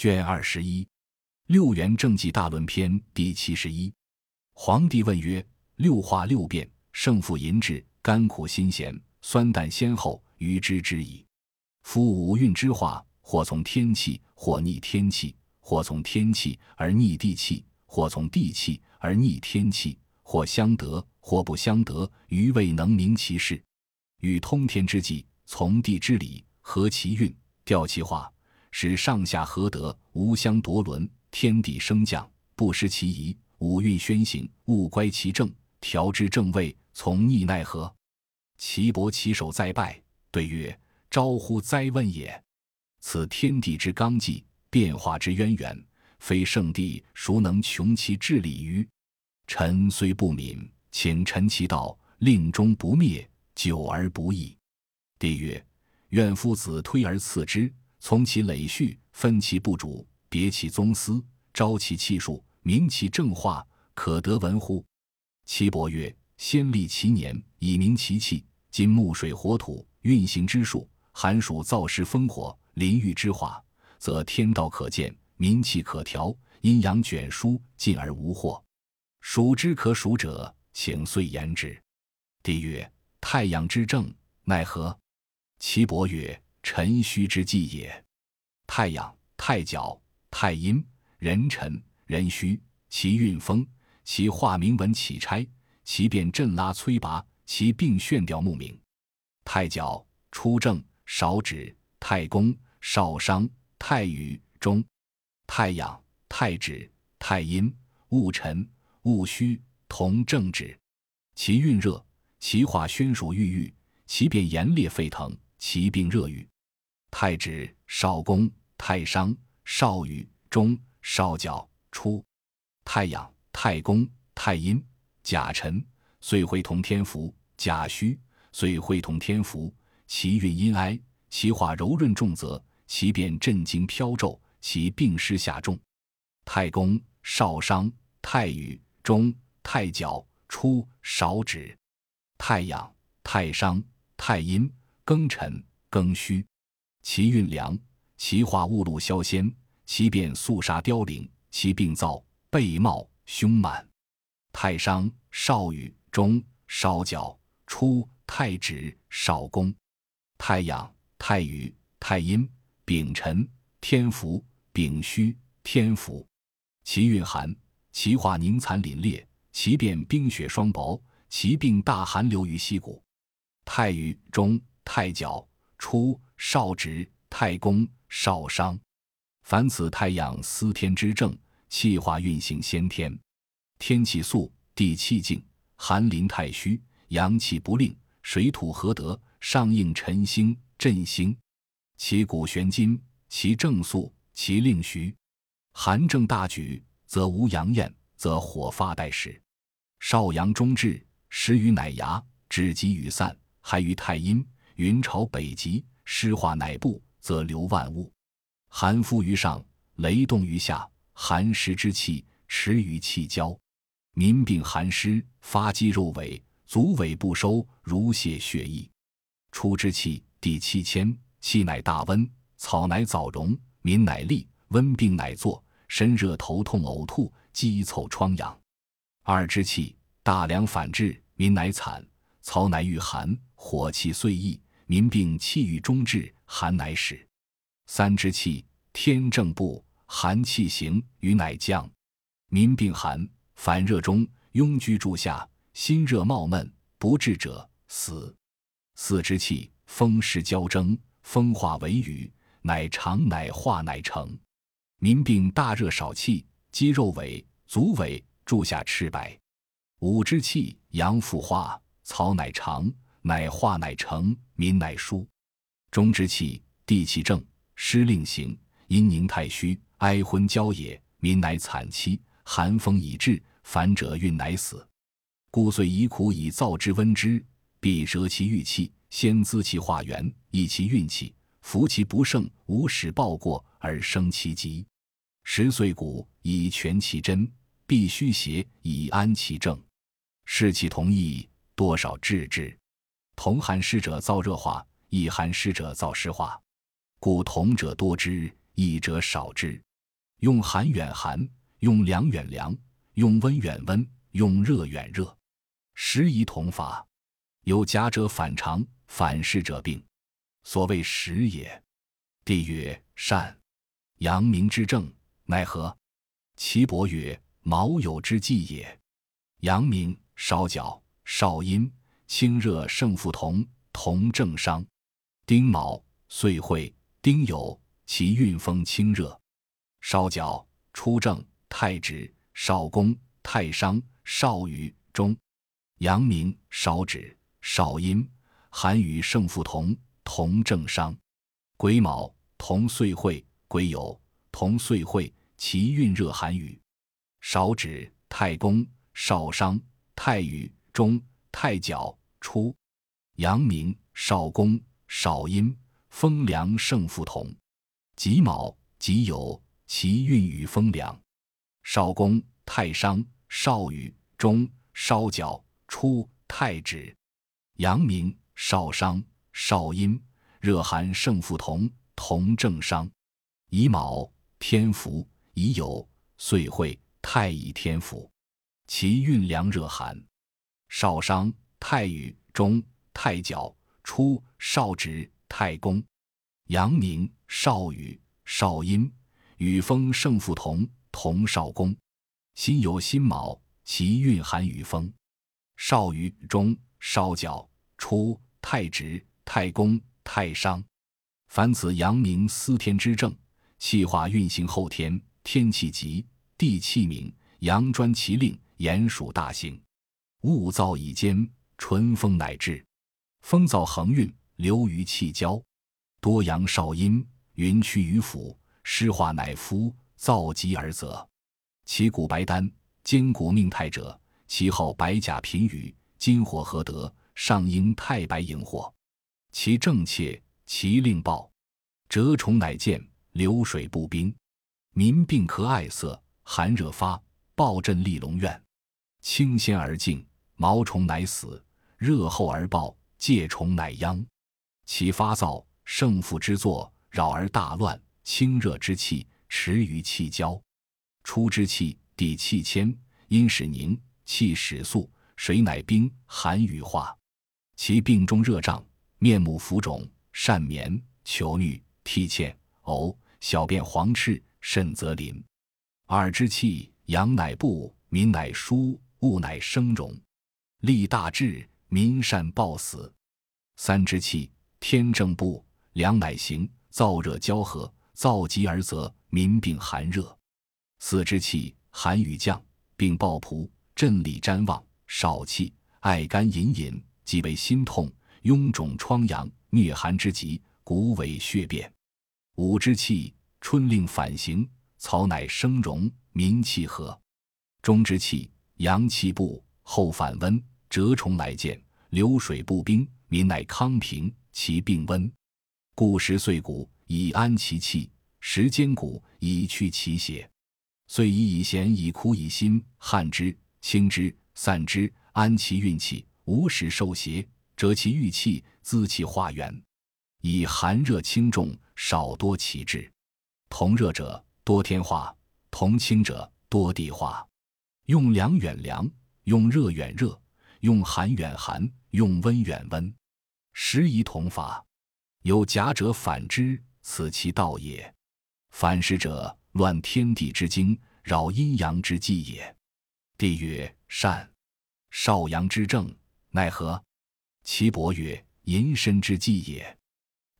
卷二十一，六元正纪大论篇第七十一。皇帝问曰：“六化六变，胜负淫滞，甘苦辛咸，酸淡先后，于之之矣。夫五运之化，或从天气，或逆天气；或从天气而逆地气，或从地气而逆天气；或相得，或不相得，余未能明其事。与通天之际，从地之理，合其运，调其化。”使上下合德，无相夺伦；天地升降，不失其宜；五运宣行，勿乖其正，调之正位，从逆奈何？岐伯起手再拜，对曰：“招乎哉问也！此天地之纲纪，变化之渊源，非圣帝孰能穷其治理于？臣虽不敏，请陈其道，令终不灭，久而不易。”帝曰：“愿夫子推而次之。”从其累序，分其部主，别其宗司，招其气数，明其正化，可得闻乎？岐伯曰：先立其年，以明其气。今木水火土运行之术，寒暑燥湿风火淋浴之化，则天道可见，民气可调，阴阳卷舒，进而无祸。数之可数者，请遂言之。帝曰：太阳之正，奈何？岐伯曰。辰戌之纪也。太阳、太角、太阴，壬辰、壬戌，其运风，其化名文起差，其变震拉摧拔，其病炫调目明。太角初正，少止；太公少商；太宇中；太阳、太止、太阴，戊辰、戊戌，同正止。其运热，其化宣暑郁郁，其变炎烈沸腾。其病热郁，太指、少宫、太商、少羽、中、少角、初，太阳、太公、太阴、甲辰，岁会同天福；甲戌，岁会同天福。其运阴哀，其化柔润重泽，其变震惊飘骤，其病湿下重。太公、少商、太羽、中、太角、初，少指。太阳、太商、太阴。庚辰、庚戌，其运凉，其化雾露消仙，其变肃杀凋零，其病燥背冒胸满。太商、少羽、中、少角、初、太止、少宫。太阳、太宇、太阴，丙辰、天福、丙戌、天福，其运寒，其化凝残凛冽，其变冰雪霜雹，其病大寒流于溪谷。太宇、中。太角初少直太公少商，凡此太阳司天之正，气化运行先天。天气肃，地气静，寒临太虚，阳气不令，水土合德，上应辰星震星。其骨玄金，其正肃，其令徐。寒正大举，则无阳焰，则火发待始。少阳中至，时于乃芽，至极雨散，还于太阴。云朝北极，湿化乃布，则流万物；寒敷于上，雷动于下。寒湿之气持于气交，民病寒湿，发肌肉萎，足萎不收，如泄血溢。出之气，地气迁，气乃大温，草乃早荣，民乃利，温病乃作，身热头痛呕吐，积凑疮疡。二之气，大凉反至，民乃惨，草乃遇寒，火气遂溢。民病气郁中至，寒乃始。三之气，天正部，寒气行，雨乃降。民病寒，烦热中，拥居住下，心热冒闷，不治者死。四之气，风湿交争，风化为雨，乃长乃化乃成。民病大热少气，肌肉萎，足萎，住下赤白。五之气，阳复化，草乃长。乃化乃成，民乃舒。中之气，地气正，湿令行，阴凝太虚，哀昏交也，民乃惨凄。寒风已至，烦者运乃死。故遂以苦以燥之温之，必折其郁气，先滋其化源，益其运气，服其不胜，无使暴过而生其疾。十岁谷以全其真，必须邪以安其正。士气同意，多少治之。同寒湿者燥热化，异寒湿者燥湿化，故同者多之，异者少之。用寒远寒，用凉远凉，用温远温，用热远热。时宜同法，有假者反常，反是者病。所谓时也。帝曰：善。阳明之正，奈何？岐伯曰：卯酉之计也。阳明，少角，少阴，清热胜负同，同正伤。丁卯，岁会，丁酉，其运风清热。少角，初正，太直，少宫，太商，少羽，中。阳明，少指，少阴，寒雨胜负同，同正伤。癸卯，同岁会，癸酉，同岁会，其运热寒雨。少指，太公。少商、太禹、中、太角、初，阳明、少公、少阴，风凉胜负同。己卯、己酉，其运与风凉。少公、太商、少禹、中、少角、初、太止。阳明、少商、少阴，热寒胜负同，同正商。乙卯，天福；乙酉，岁会，太乙天福。其运凉热寒，少商、太宇、中、太角、初、少直、太公、阳明、少宇、少阴，与风胜负同，同少公。辛酉、辛卯，其运寒与风。少禹、中、少角、初、太直、太公、太商。凡此阳明司天之正，气化运行后天，天气急，地气明，阳专其令。炎暑大行，物燥以坚，春风乃至。风燥横运，流于气交，多阳少阴，云趋于府，湿化乃夫，燥极而泽。其骨白丹，坚骨命太者，其号白甲频羽，金火合德，上应太白荧火。其正切，其令暴，蛰虫乃见，流水不冰。民病咳艾色，寒热发，暴震立龙院。清鲜而静，毛虫乃死；热后而暴，疥虫乃殃。其发燥，胜负之作，扰而大乱。清热之气，持于气交。出之气，地气谦，阴始凝，气始肃，水乃冰，寒雨化。其病中热胀，面目浮肿，善眠，求衄，涕欠，呕，小便黄赤，甚则淋。二之气，阳乃布，民乃舒。物乃生荣，立大志，民善报死。三之气，天正布，凉乃行，燥热交合，燥疾而则，民病寒热。四之气，寒雨降，病暴仆，震里瞻望，少气，爱肝隐隐，即为心痛，臃肿疮疡，疟寒之极，骨痿血变。五之气，春令反行，草乃生荣，民气和。中之气。阳气不后反温，蛰虫来见，流水不冰，民乃康平，其病温。故食岁谷以安其气，食坚谷以去其邪。遂以以咸以苦以辛汗之清之散之，安其运气，无使受邪，折其郁气，滋其化源。以寒热轻重少多其志。同热者多天化，同清者多地化。用凉远凉，用热远热，用寒远寒，用温远温，时宜同法。有假者反之，此其道也。反时者，乱天地之经，扰阴阳之纪也。帝曰：善。少阳之正，奈何？岐伯曰：淫身之纪也。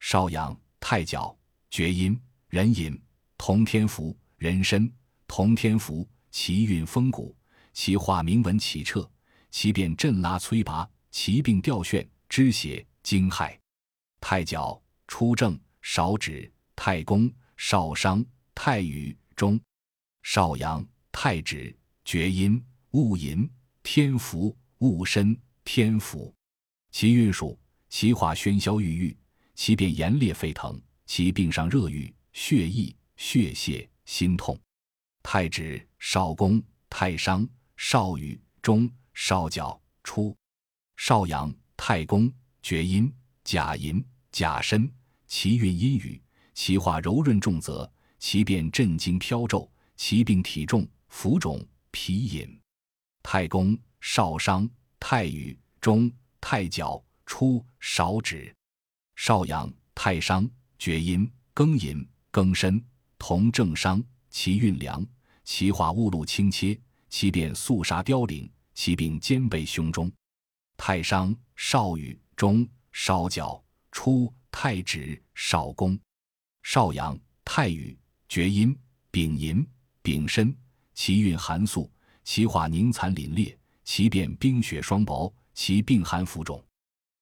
少阳、太角、厥阴、壬寅，同天福；壬申，同天福，其运风谷。其化明文启彻，其变震拉摧拔，其病调眩肢血惊骇。太角初正，少指太公少商太禹中，少阳太指厥阴戊寅天福戊申天府。其运数，其化喧嚣郁郁，其变炎烈沸腾，其病上热郁血溢血泄心痛。太指少公太商。少禹、中、少角、初、少阳、太公、厥阴、甲寅、甲申，其运阴雨，其化柔润重泽，其变震惊飘骤，其病体重浮肿皮隐。太公少商太禹中太角初少止，少阳太商厥阴庚寅庚申同正商，其运良，其化雾露清切，其变肃杀凋零，其病肩背胸中。太商少羽中少角初太止少公，少阳太羽厥阴丙寅丙申，其运寒素，其化凝残凛冽，其变冰雪霜雹，其病寒浮肿。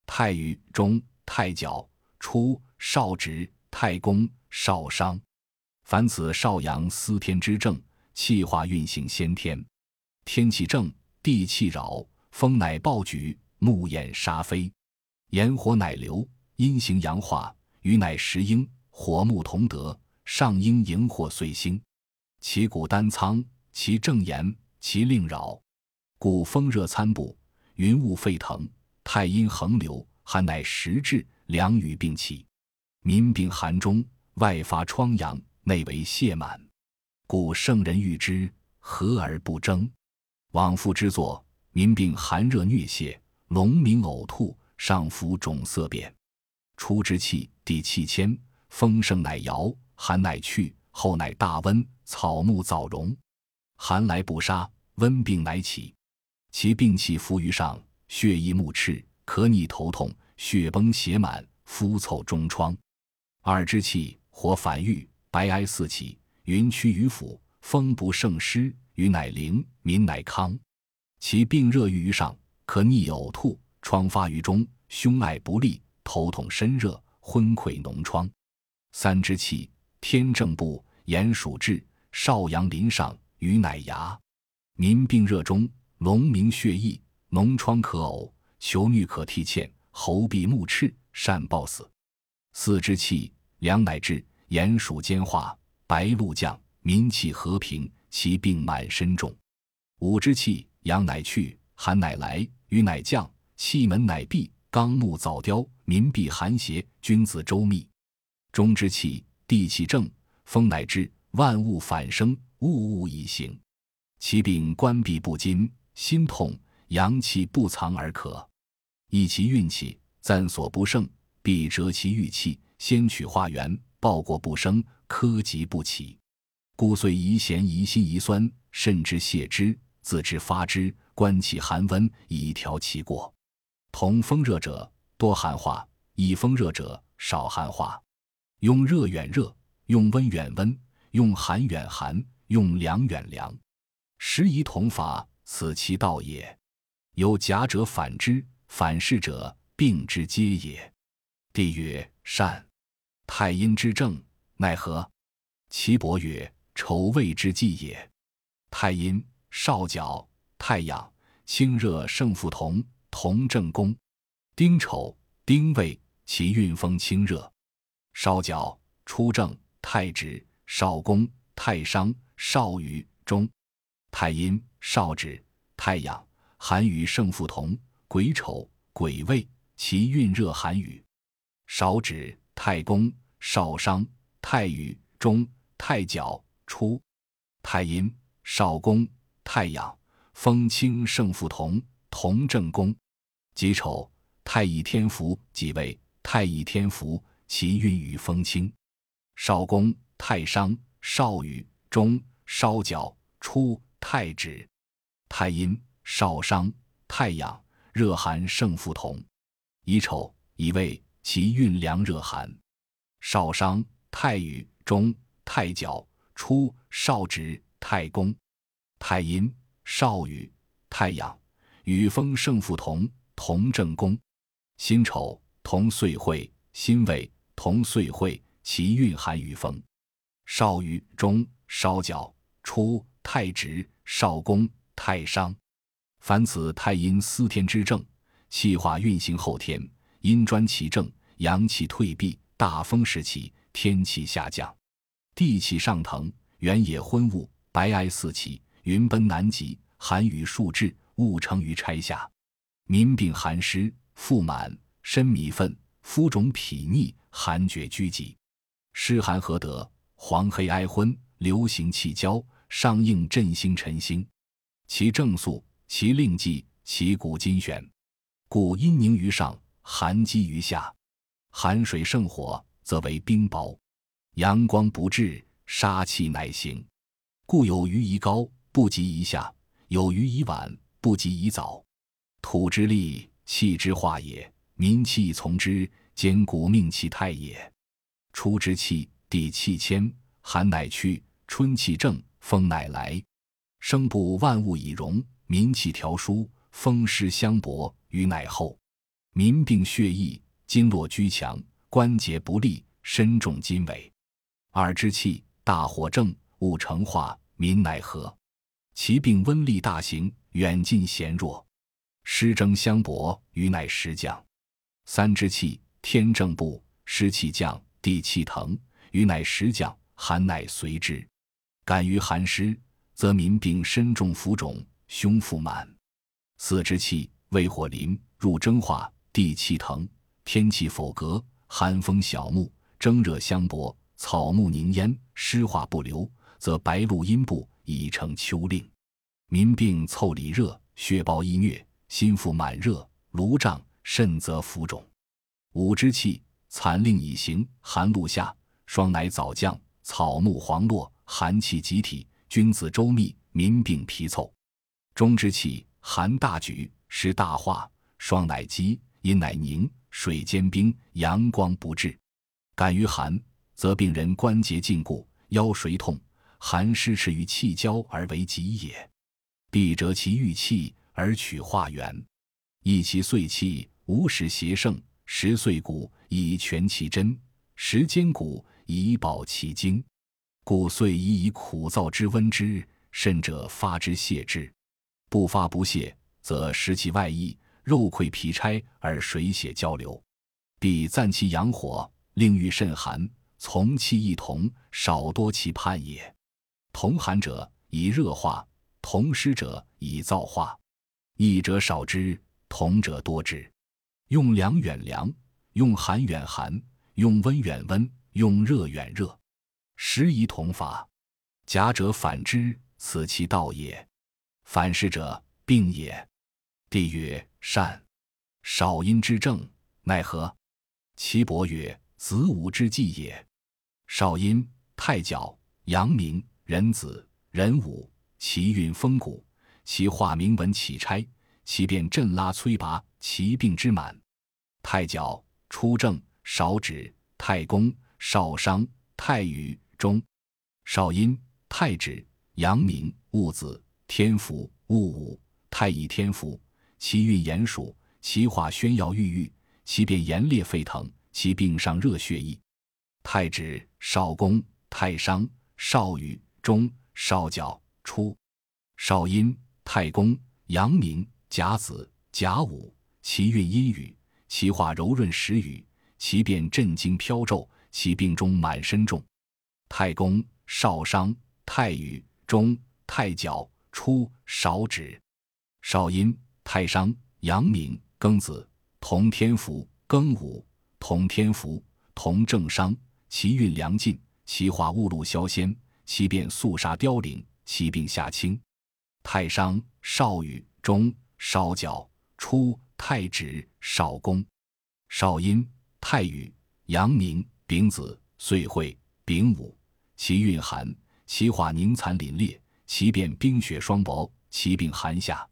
太羽中太角初少指太公少商，凡此少阳司天之正，气化运行先天。天气正，地气扰，风乃暴举。木焰沙飞，炎火乃流，阴行阳化，雨乃石英，火木同德，上应荧火岁星。其谷丹苍，其正炎，其令扰，故风热参布，云雾沸腾，太阴横流，寒乃时至，凉雨并起，民病寒中，外发疮疡，内为泄满，故圣人欲之，和而不争。往复之作，民病寒热疟泄。龙鸣呕吐，上浮肿色变，出之气，地气迁，风盛乃摇，寒乃去，后乃大温，草木早荣。寒来不杀，温病乃起。其病气浮于上，血溢目赤，可逆头痛，血崩血满，肤凑中疮。二之气，火反郁，白埃四起，云趋于府，风不胜湿，雨乃灵，民乃康。其病热郁于上。可逆呕吐，疮发于中，胸脉不利，头痛身热，昏聩脓疮。三之气，天正部，炎暑至，少阳临上，雨乃牙。民病热中，龙鸣血溢，脓疮可呕，求衄可涕欠，喉闭目赤，善暴死。四之气，凉乃至，炎暑兼化，白露降，民气和平，其病满身重。五之气，阳乃去，寒乃来。雨乃降，气门乃闭，纲目早凋，民必寒邪，君子周密。中之气，地气正，风乃至，万物反生，物物以行。其病关闭不津，心痛，阳气不藏而可。益其运气，暂所不胜，必折其郁气，先取化元，报过不生，科疾不起。故遂宜咸宜辛宜酸，甚之泻之，自之发之。观其寒温，以调其过。同风热者多寒化，以风热者少寒化。用热远热，用温远温，用寒远寒，用凉远凉。时宜同法，此其道也。有假者反之，反是者病之皆也。帝曰：善。太阴之正，奈何？岐伯曰：丑未之计也。太阴少角。太阳清热胜负同，同正宫。丁丑、丁未，其运风清热。少角出正，太直少宫，太商少羽中。太阴少止，太阳寒雨胜负同。癸丑、癸未，其运热寒雨。少止太公少商太羽中。太角初。太阴少宫太阳。风清胜负同，同正宫。己丑，太乙天福，己未，太乙天福，其运与风清。少宫太商少羽中少角初太止。太阴少商太阳热寒胜负同。乙丑乙未，其运凉热寒。少商太禹中太角初少止太公。太阴。少雨，太阳，与风胜负同，同正宫。辛丑，同岁会。辛未，同岁会，其运寒与风。少雨中，少角初，太直，少宫，太商。凡此太阴司天之正，气化运行后天，阴专其正，阳气退避，大风时起，天气下降，地气上腾，原野昏雾，白埃四起。云奔南极，寒雨数至，雾成于拆下。民病寒湿，腹满，身糜愤，肤肿痞腻，寒厥拘急。湿寒何得？黄黑哀昏，流行气交，上应振兴辰星。其正肃，其令纪，其古今玄。故阴凝于上，寒积于下。寒水胜火，则为冰雹；阳光不至，杀气乃行。故有余宜高，不及宜下；有余宜晚，不及宜早。土之利，气之化也。民气从之，兼古命气太也。初之气，地气迁，寒乃去；春气正，风乃来。生布万物以荣，民气调舒，风湿相搏，雨乃厚。民病血溢，筋络拘强，关节不利，身重筋萎。二之气，大火正，物成化，民乃和。其病温力大行，远近贤弱，湿蒸相搏，雨乃时降。三之气，天正部，湿气降，地气腾，雨乃时降，寒乃随之。感于寒湿，则民病身重浮肿，胸腹满。四之气，胃火临，入蒸化，地气腾，天气否格，寒风小木，蒸热相搏，草木凝烟，湿化不流，则白露阴部，已成秋令。民病凑里热，血暴易虐，心腹满热，炉胀。甚则浮肿，五之气残令已行，寒露下，霜乃早降，草木黄落，寒气集体，君子周密，民病皮凑。中之气寒大举，湿大化，霜乃积，阴乃凝，水坚冰，阳光不至。感于寒，则病人关节禁固，腰水痛，寒湿持于气交而为疾也。必折其郁气而取化元，益其岁气。无使邪盛，十岁骨以全其真，时坚骨以保其精。故遂宜以苦燥之温之，甚者发之泄之。不发不泄，则食其外溢，肉溃皮拆而水血交流，必暂其阳火，令欲甚寒。从气亦同，少多其判也。同寒者以热化，同湿者以燥化。一者少之，同者多之。用凉远凉，用寒远寒，用温远温，用热远热，时宜同法。假者反之，此其道也。反是者，病也。帝曰：善。少阴之症，奈何？岐伯曰：子午之纪也。少阴，太角、阳明、壬子、壬午，其运风谷，其化明文启差，其变震拉摧拔。其病之满，太角初正，少指；太公少商，太禹中，少阴太指；阳明戊子，天府戊午，太乙天府。其运炎暑，其化宣耀郁郁，其变炎烈沸腾，其病上热血溢。太指少公太商少羽中少角初，少阴太公阳明甲子甲午。其运阴雨，其化柔润时雨，其变震惊飘骤，其病中满身重。太公少商太羽中太角初少指，少阴太商阳明庚子同天福庚午同天福同正商，其运凉尽，其化雾露消仙，其变肃杀凋零，其病下清。太商少羽中少角初。太指少公，少阴太禹阳明丙子岁会丙午，其运寒，其化凝残凛冽，其变冰雪霜雹，其病寒下。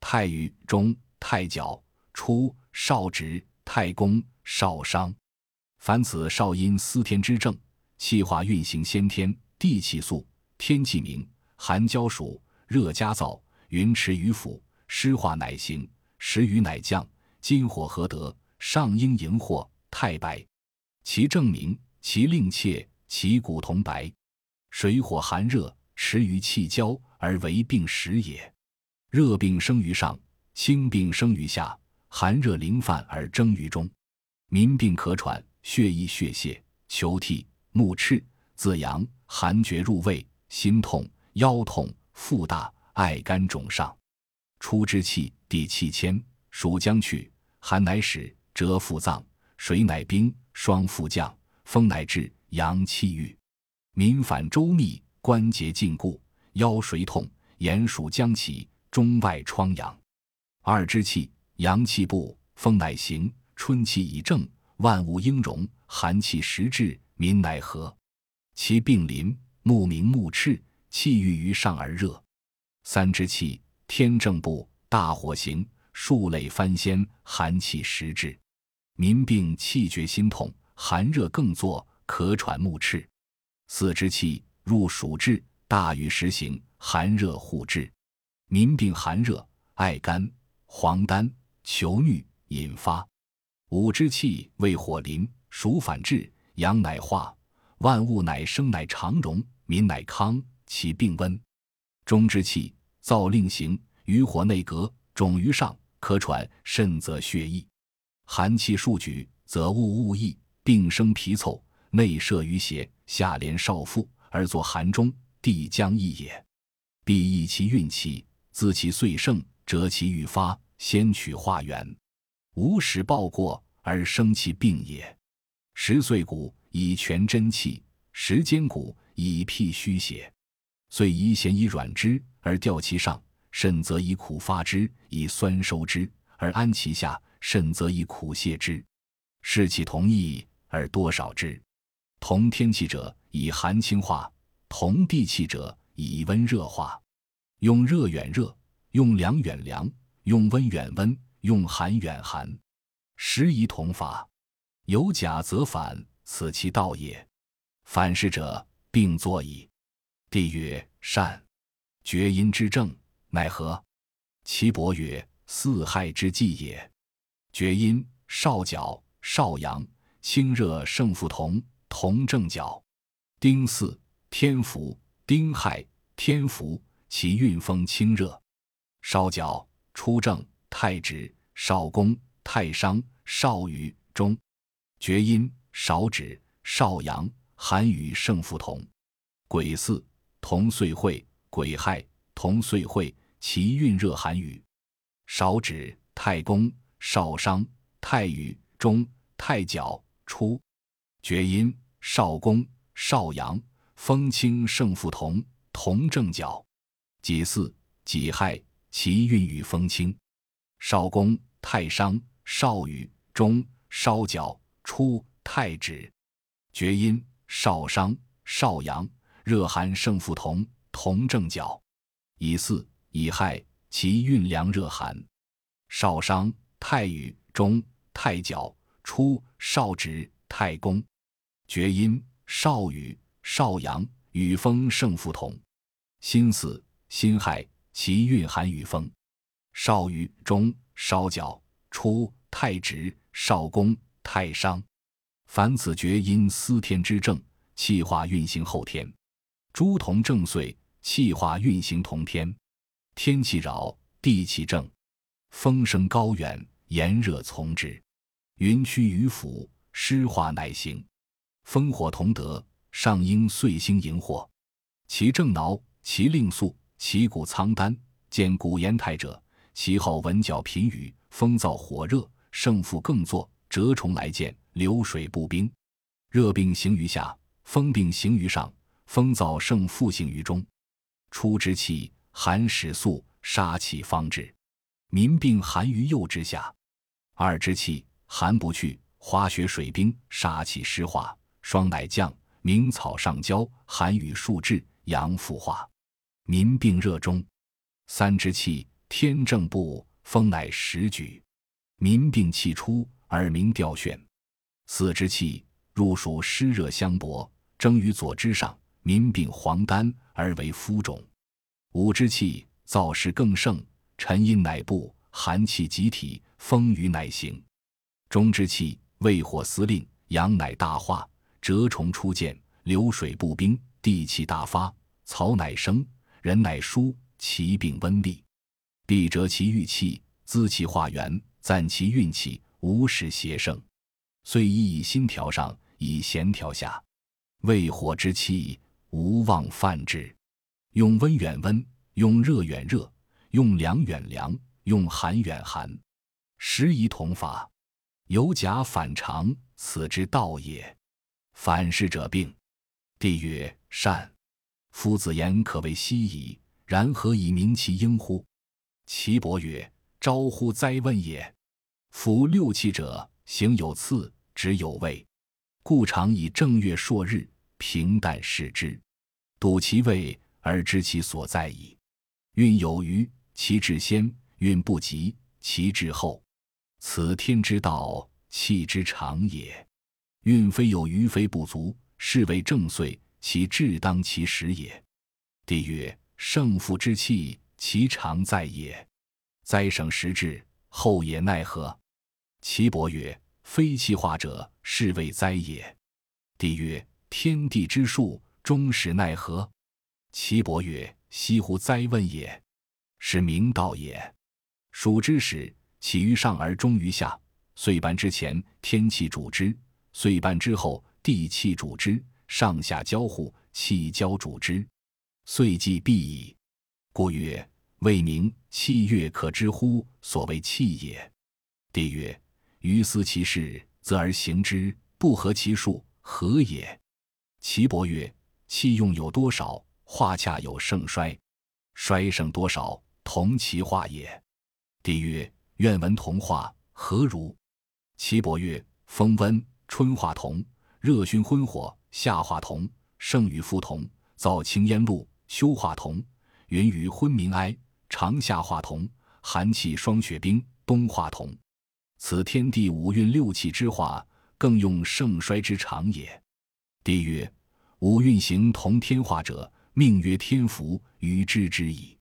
太禹中太角初少直太公少商，凡此少阴司天之症，气化运行先天，地气肃，天气明，寒交暑，热加燥，云池雨府，湿化乃行。时雨乃降，金火合得，上应荧惑，太白。其正明，其令切，其骨同白。水火寒热，持于气交而为病时也。热病生于上，清病生于下，寒热临犯而蒸于中。民病咳喘，血溢血泄，求涕，目赤，自阳，寒厥入胃，心痛，腰痛，腹大，爱肝肿上。初之气，地气迁，暑将去，寒乃始，蛰腹脏，水乃冰，霜复降，风乃至，阳气郁。民反周密，关节禁固，腰椎痛，眼属将起，中外疮疡。二之气，阳气不，风乃行，春气已正，万物应荣，寒气时至，民乃和。其病临，目明目赤，气郁于上而热。三之气，天正部，大火行，数累翻仙，寒气时至，民病气绝心痛，寒热更作，咳喘目赤。四之气入暑至，大雨时行，寒热互至，民病寒热，爱肝、黄疸、求疟，引发。五之气为火临，暑反至，阳乃化，万物乃生，乃长荣，民乃康，其病温。中之气燥令行，于火内隔，肿于上，咳喘，甚则血溢。寒气数举，则物物溢，病生皮凑，内摄于邪。下连少腹而作寒中，地将溢也。必益其运气，滋其岁盛，折其愈发，先取化元，无使暴过而生其病也。十岁谷以全真气，十间谷以辟虚邪。遂宜咸以软之而吊其上，甚则以苦发之，以酸收之而安其下，甚则以苦泄之。视其同异而多少之。同天气者以寒清化，同地气者以温热化。用热远热，用凉远凉，用温远温，用寒远寒。时宜同法。有假则反，此其道也。反是者，病作矣。帝曰：善。厥阴之症，奈何？岐伯曰：四害之计也。厥阴，少角、少阳，清热胜负同。同正角，丁巳，天府，丁亥，天府，其运风清热。少角，出正，太直，少宫，太商，少羽，中。厥阴，少指，少阳，寒雨胜负同。癸巳，同岁会，癸亥，同岁会，其运热寒雨。少指，太公，少商，太羽，中，太角，出。厥阴，少公，少阳，风清胜负同，同正角。己巳，己亥，其运与风清。少公，太商，少羽，中，少角，出，太止。厥阴，少商，少阳，热寒胜负同，同正角。乙巳，乙亥，其运凉热寒。少商，太羽，中，太角，出，少止。太公，厥阴，少羽，少阳，与风胜负同。辛巳，辛亥，其运寒与风。少羽，中，少角，出，太直，少公，太商。凡此厥阴司天之正，气化运行后天。诸同正岁，气化运行同天。天气扰，地气正，风生高远，炎热从之，云趋于府。湿化乃行，风火同德，上应岁星荧惑。其正挠，其令肃，其骨苍丹。见古言泰者，其后闻角频雨，风燥火热，胜负更作，蛰虫来见，流水不冰。热病行于下，风病行于上，风燥胜负行于中。初之气，寒始肃，杀气方至，民病寒于右之下。二之气，寒不去。花雪水冰，杀气湿化，霜乃降，明草上焦，寒雨数至，阳复化，民病热中。三之气，天正部，风乃时举，民病气出，耳鸣吊眩。四之气，入暑湿热相搏，蒸于左之上，民病黄疸而为肤肿。五之气，燥湿更盛，沉阴乃布，寒气集体，风雨乃行。中之气。胃火司令，阳乃大化，蛰虫出见，流水不冰，地气大发，草乃生，人乃舒，其病温利，必折其郁气，滋其化元，赞其运气，无使邪盛。遂宜以心调上，以弦调下。胃火之气，无妄犯之。用温远温，用热远热，用凉远凉，用寒远寒，时宜同法。有假反常，此之道也。反是者病。帝曰：善。夫子言可谓希矣，然何以明其应乎？岐伯曰：招乎哉问也！夫六气者，行有次，止有位，故常以正月朔日平淡视之，睹其位而知其所在矣。运有余，其至先；运不及，其至后。此天之道，气之常也。运非有余，非不足，是谓正岁，其至当其时也。帝曰：胜负之气，其常在也。灾省时至，后也奈何？岐伯曰：非气化者，是谓灾也。帝曰：天地之数，终始奈何？岐伯曰：西乎哉问也！是明道也。数之始。起于上而终于下，岁半之前，天气主之；岁半之后，地气主之。上下交互，气交主之，岁既毕矣。故曰：未明，气月可知乎？所谓气也。帝曰：于思其事，则而行之，不合其数，何也？岐伯曰：气用有多少，化恰有盛衰；衰盛多少，同其化也。帝曰。愿闻同化何如？岐伯曰：风温，春化同；热熏昏火，夏化同；盛雨复同；燥清烟露，秋化同；云雨昏明哀，长夏化同；寒气霜雪冰，冬化同。此天地五运六气之化，更用盛衰之常也。帝曰：五运行同天化者，命曰天福，于知之矣。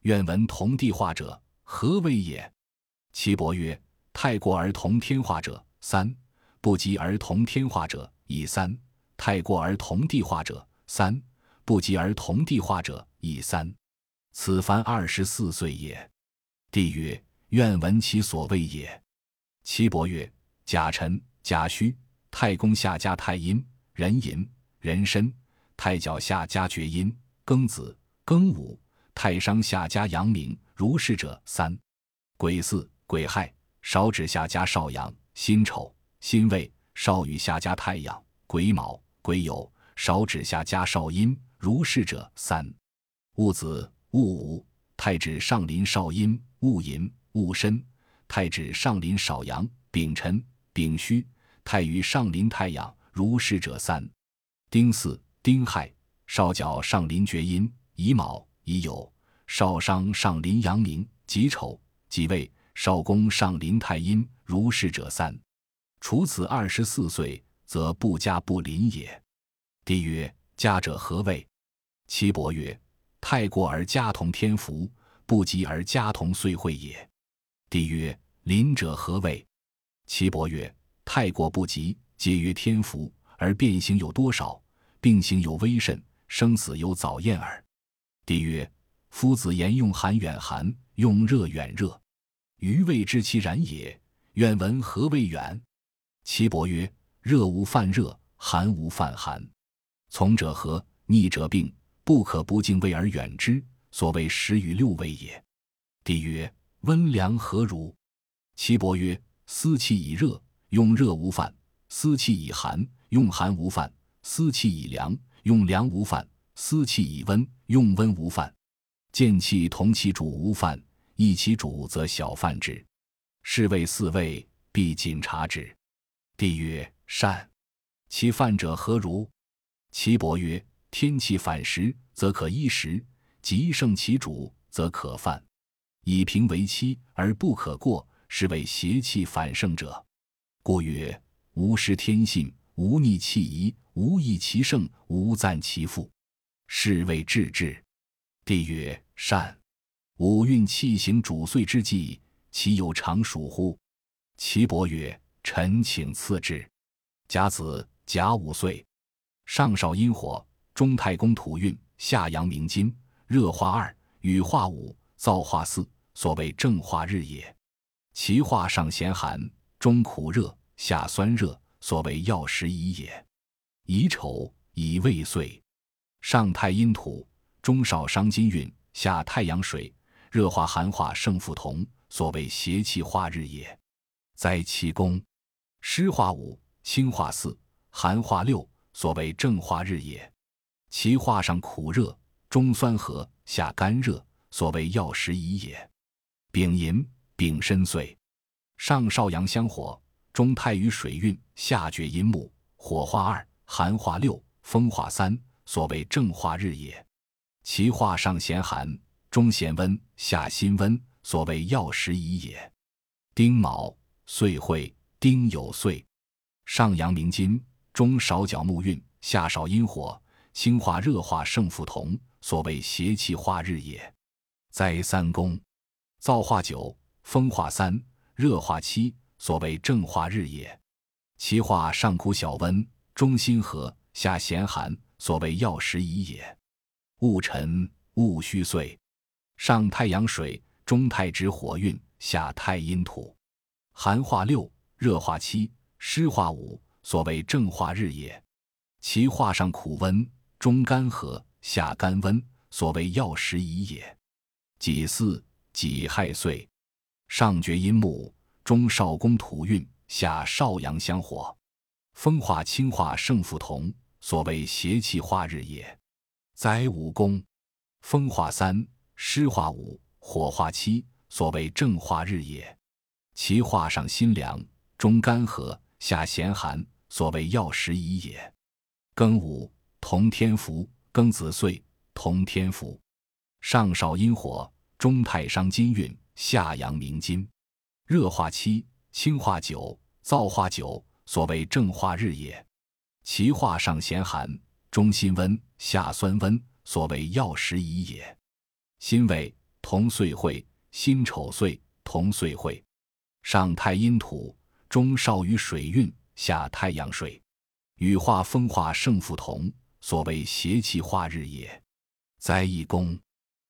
愿闻同地化者，何为也？岐伯曰：“太过而同天化者三，不及而同天化者以三；太过而同地化者三，不及而同地化者以三。此凡二十四岁也。”帝曰：“愿闻其所谓也。”岐伯曰：“甲辰、甲戌，太公下加太阴，壬寅、壬申，太角下加厥阴，庚子、庚午，太商下加阳明，如是者三。癸巳。”癸亥，少指下加少阳；辛丑、辛未，少予下加太阳；癸卯、癸酉，少指下加少阴。如是者三。戊子、戊午，太指上临少阴；戊寅、戊申，太指上临少阳；丙辰、丙戌，太于上临太阳。如是者三。丁巳、丁亥，少角上临厥阴；乙卯、乙酉，少商上临阳明；己丑、己未。少公上临太阴，如是者三。除此二十四岁，则不加不临也。帝曰：加者何谓？岐伯曰：太过而家同天福，不及而家同岁会也。帝曰：临者何谓？岐伯曰：太过不及，皆曰天福，而变形有多少？病形有微甚，生死有早厌耳。帝曰：夫子言用寒远寒，用热远热。余未知其然也，愿闻何谓远？岐伯曰：热无犯热，寒无犯寒。从者何？逆者病，不可不敬畏而远之，所谓十与六位也。帝曰：温凉何如？岐伯曰：思气以热，用热无犯；思气以寒，用寒无犯；思气以凉，用凉无犯；思气以温，用温无犯。见气同其主无犯。一其主则小犯之，是谓四位必谨察之。帝曰：善。其犯者何如？岐伯曰：天气反时，则可依时；极胜其主，则可犯。以平为期而不可过，是谓邪气反盛者。故曰：无失天性，无逆气宜，无益其盛，无赞其负，是谓治之。帝曰：善。五运气行主岁之际，其有常数乎？岐伯曰：“臣请赐之。甲子，甲午岁，上少阴火，中太公土运，下阳明金，热化二，雨化五，燥化四，所谓正化日也。其化上咸寒，中苦热，下酸热，所谓药食宜也。乙丑，乙未岁，上太阴土，中少伤金运，下太阳水。”热化寒化胜负同，所谓邪气化日也。在其宫，湿化五，清化四，寒化六，所谓正化日也。其化上苦热，中酸和，下甘热，所谓药食宜也。丙寅，丙申岁，上少阳相火，中太于水运，下厥阴木，火化二，寒化六，风化三，所谓正化日也。其化上咸寒，中咸温，下辛温，所谓药食宜也。丁卯，岁会，丁酉岁，上阳明金，中少角木运，下少阴火，清化热化胜负同，所谓邪气化日也。在三宫。燥化九，风化三，热化七，所谓正化日也。其化上苦小温，中辛和，下咸寒，所谓药食宜也。戊辰，戊戌岁，上太阳水，中太直火运，下太阴土。寒化六，热化七，湿化五，所谓正化日也。其化上苦温，中干和，下干温，所谓药食宜也。己巳。己亥岁，上厥阴木，中少宫土运，下少阳相火，风化清化胜负同，所谓邪气化日也。灾五宫，风化三，湿化五，火化七，所谓正化日也。其化上辛凉，中干和，下咸寒，所谓药食宜也。庚午，同天福，庚子岁，同天福，上少阴火。中太伤金运，下阳明金，热化七，清化九，燥化九，所谓正化日也。其化上咸寒，中辛温，下酸温，所谓药食宜也。辛未，同岁会，辛丑岁，同岁会，上太阴土，中少于水运，下太阳水，羽化风化胜负同，所谓邪气化日也。灾易宫，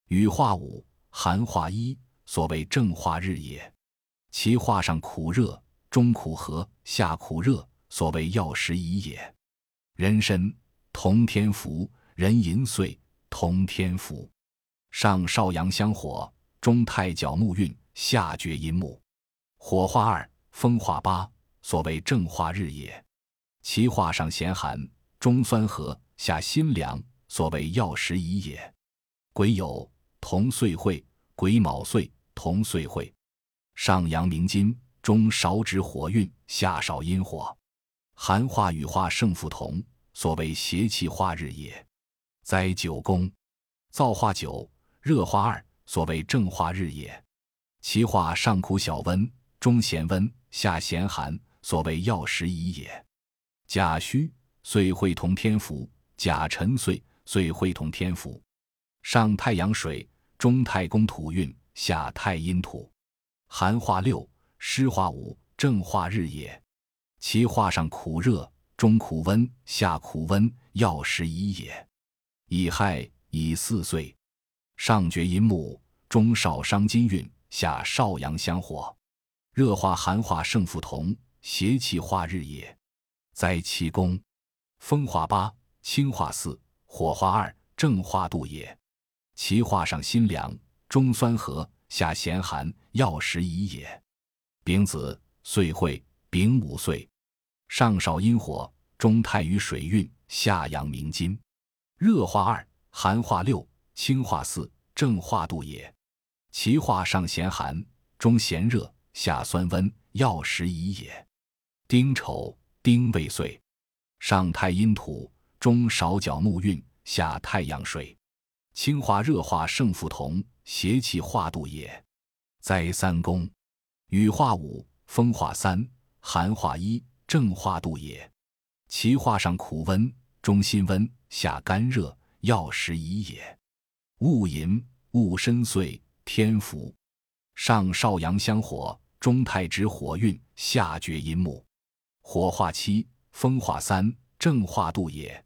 雨化五。寒化一，所谓正化日也。其化上苦热，中苦和，下苦热，所谓药食宜也。壬申，同天福，壬寅岁，同天福。上少阳相火，中太角木运，下厥阴木，火化二，风化八，所谓正化日也。其化上咸寒，中酸和，下辛凉，所谓药食宜也。癸酉。同岁会，癸卯岁，同岁会，上阳明金，中少指火运，下少阴火，寒化与化胜负同，所谓邪气化日也。灾九宫，燥化九，热化二，所谓正化日也。其化上苦小温，中咸温，下咸寒，所谓药食宜也。甲戌，岁会同天府；甲辰岁，岁会同天府。上太阳水。中太公土运，下太阴土，寒化六，湿化五，正化日也。其化上苦热，中苦温，下苦温，药食宜也。乙亥，乙巳岁，上厥阴木，中少伤金运，下少阳相火，热化寒化胜负同，邪气化日也。灾七宫，风化八，清化四，火化二，正化度也。其化上辛凉，中酸和，下咸寒，药食宜也。丙子，岁会，丙午岁，上少阴火，中太于水运，下阳明金，热化二，寒化六，清化四，正化度也。其化上咸寒，中咸热，下酸温，药食宜也。丁丑，丁未岁，上太阴土，中少角木运，下太阳水。清化热化胜负同，邪气化度也。灾三宫，雨化五，风化三，寒化一，正化度也。其化上苦温，中辛温，下干热，药食宜也。戊寅，戊申岁，天福，上少阳相火，中太直火运，下厥阴木，火化七，风化三，正化度也。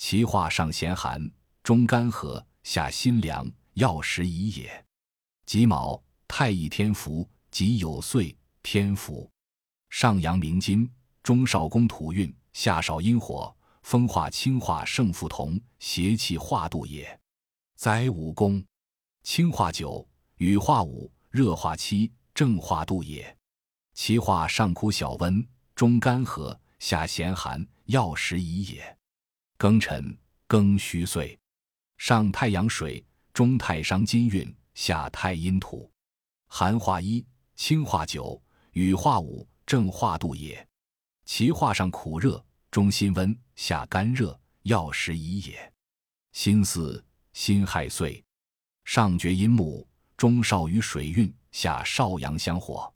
其化上咸寒，中干和。下辛凉，药食宜也。己卯，太乙天福，己酉岁，天福。上阳明金，中少宫土运，下少阴火，风化清化胜负同，邪气化度也。灾五宫，清化九，雨化五，热化七，正化度也。其化上苦小温，中干和，下咸寒，药食宜也。庚辰，庚戌岁，上太阳水，中太伤金运，下太阴土。寒化一，清化九，雨化五，正化度也。其化上苦热，中辛温，下干热，药食宜也。辛巳，辛亥岁，上厥阴木，中少于水运，下少阳相火。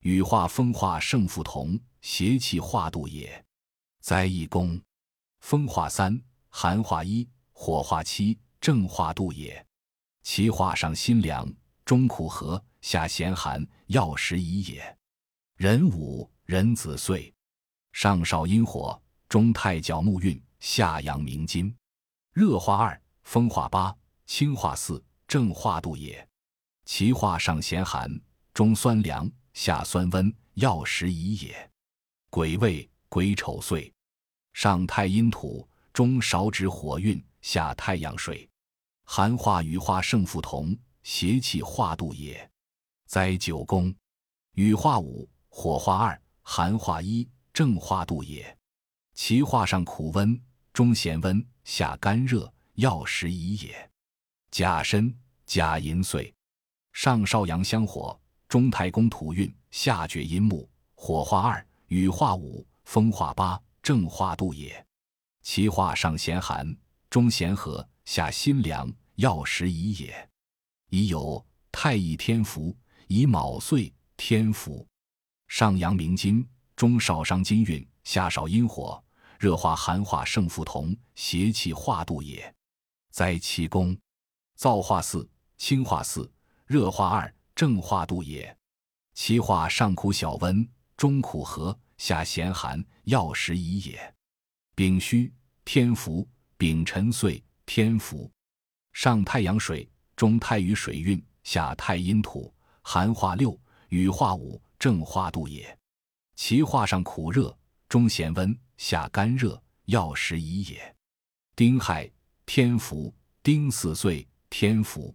羽化风化胜负同，邪气化度也。灾易宫，风化三，寒化一，火化七，正化度也。其化上辛凉，中苦和，下咸寒，药食宜也。壬午，壬子岁。上少阴火，中太角木运，下阳明金。热化二，风化八，清化四，正化度也。其化上咸寒，中酸凉，下酸温，药食宜也。癸未，癸丑岁。上太阴土，中少指火运，下太阳水。寒化雨化胜负同，邪气化度也。灾九宫，雨化五，火化二，寒化一。正化度也，其化上苦温，中咸温，下干热，药食宜也。甲申，甲寅岁，上少阳相火，中太公土运，下厥阴木，火化二，雨化五，风化八，正化度也。其化上咸寒，中咸和，下辛凉，药食宜也。宜有，太乙天福，乙卯岁，天符，上阳明金。中少伤金运，下少阴火，热化寒化胜负同，邪气化度也。在其宫，燥化四，清化四，热化二，正化度也。其化上苦小温，中苦和，下咸寒，药食宜也。丙戌，天福，丙辰岁，天福，上太阳水，中太雨水运，下太阴土，寒化六，雨化五，正化度也。其化上苦热，中咸温，下干热，药食宜也。丁亥，天福，丁巳岁，天福，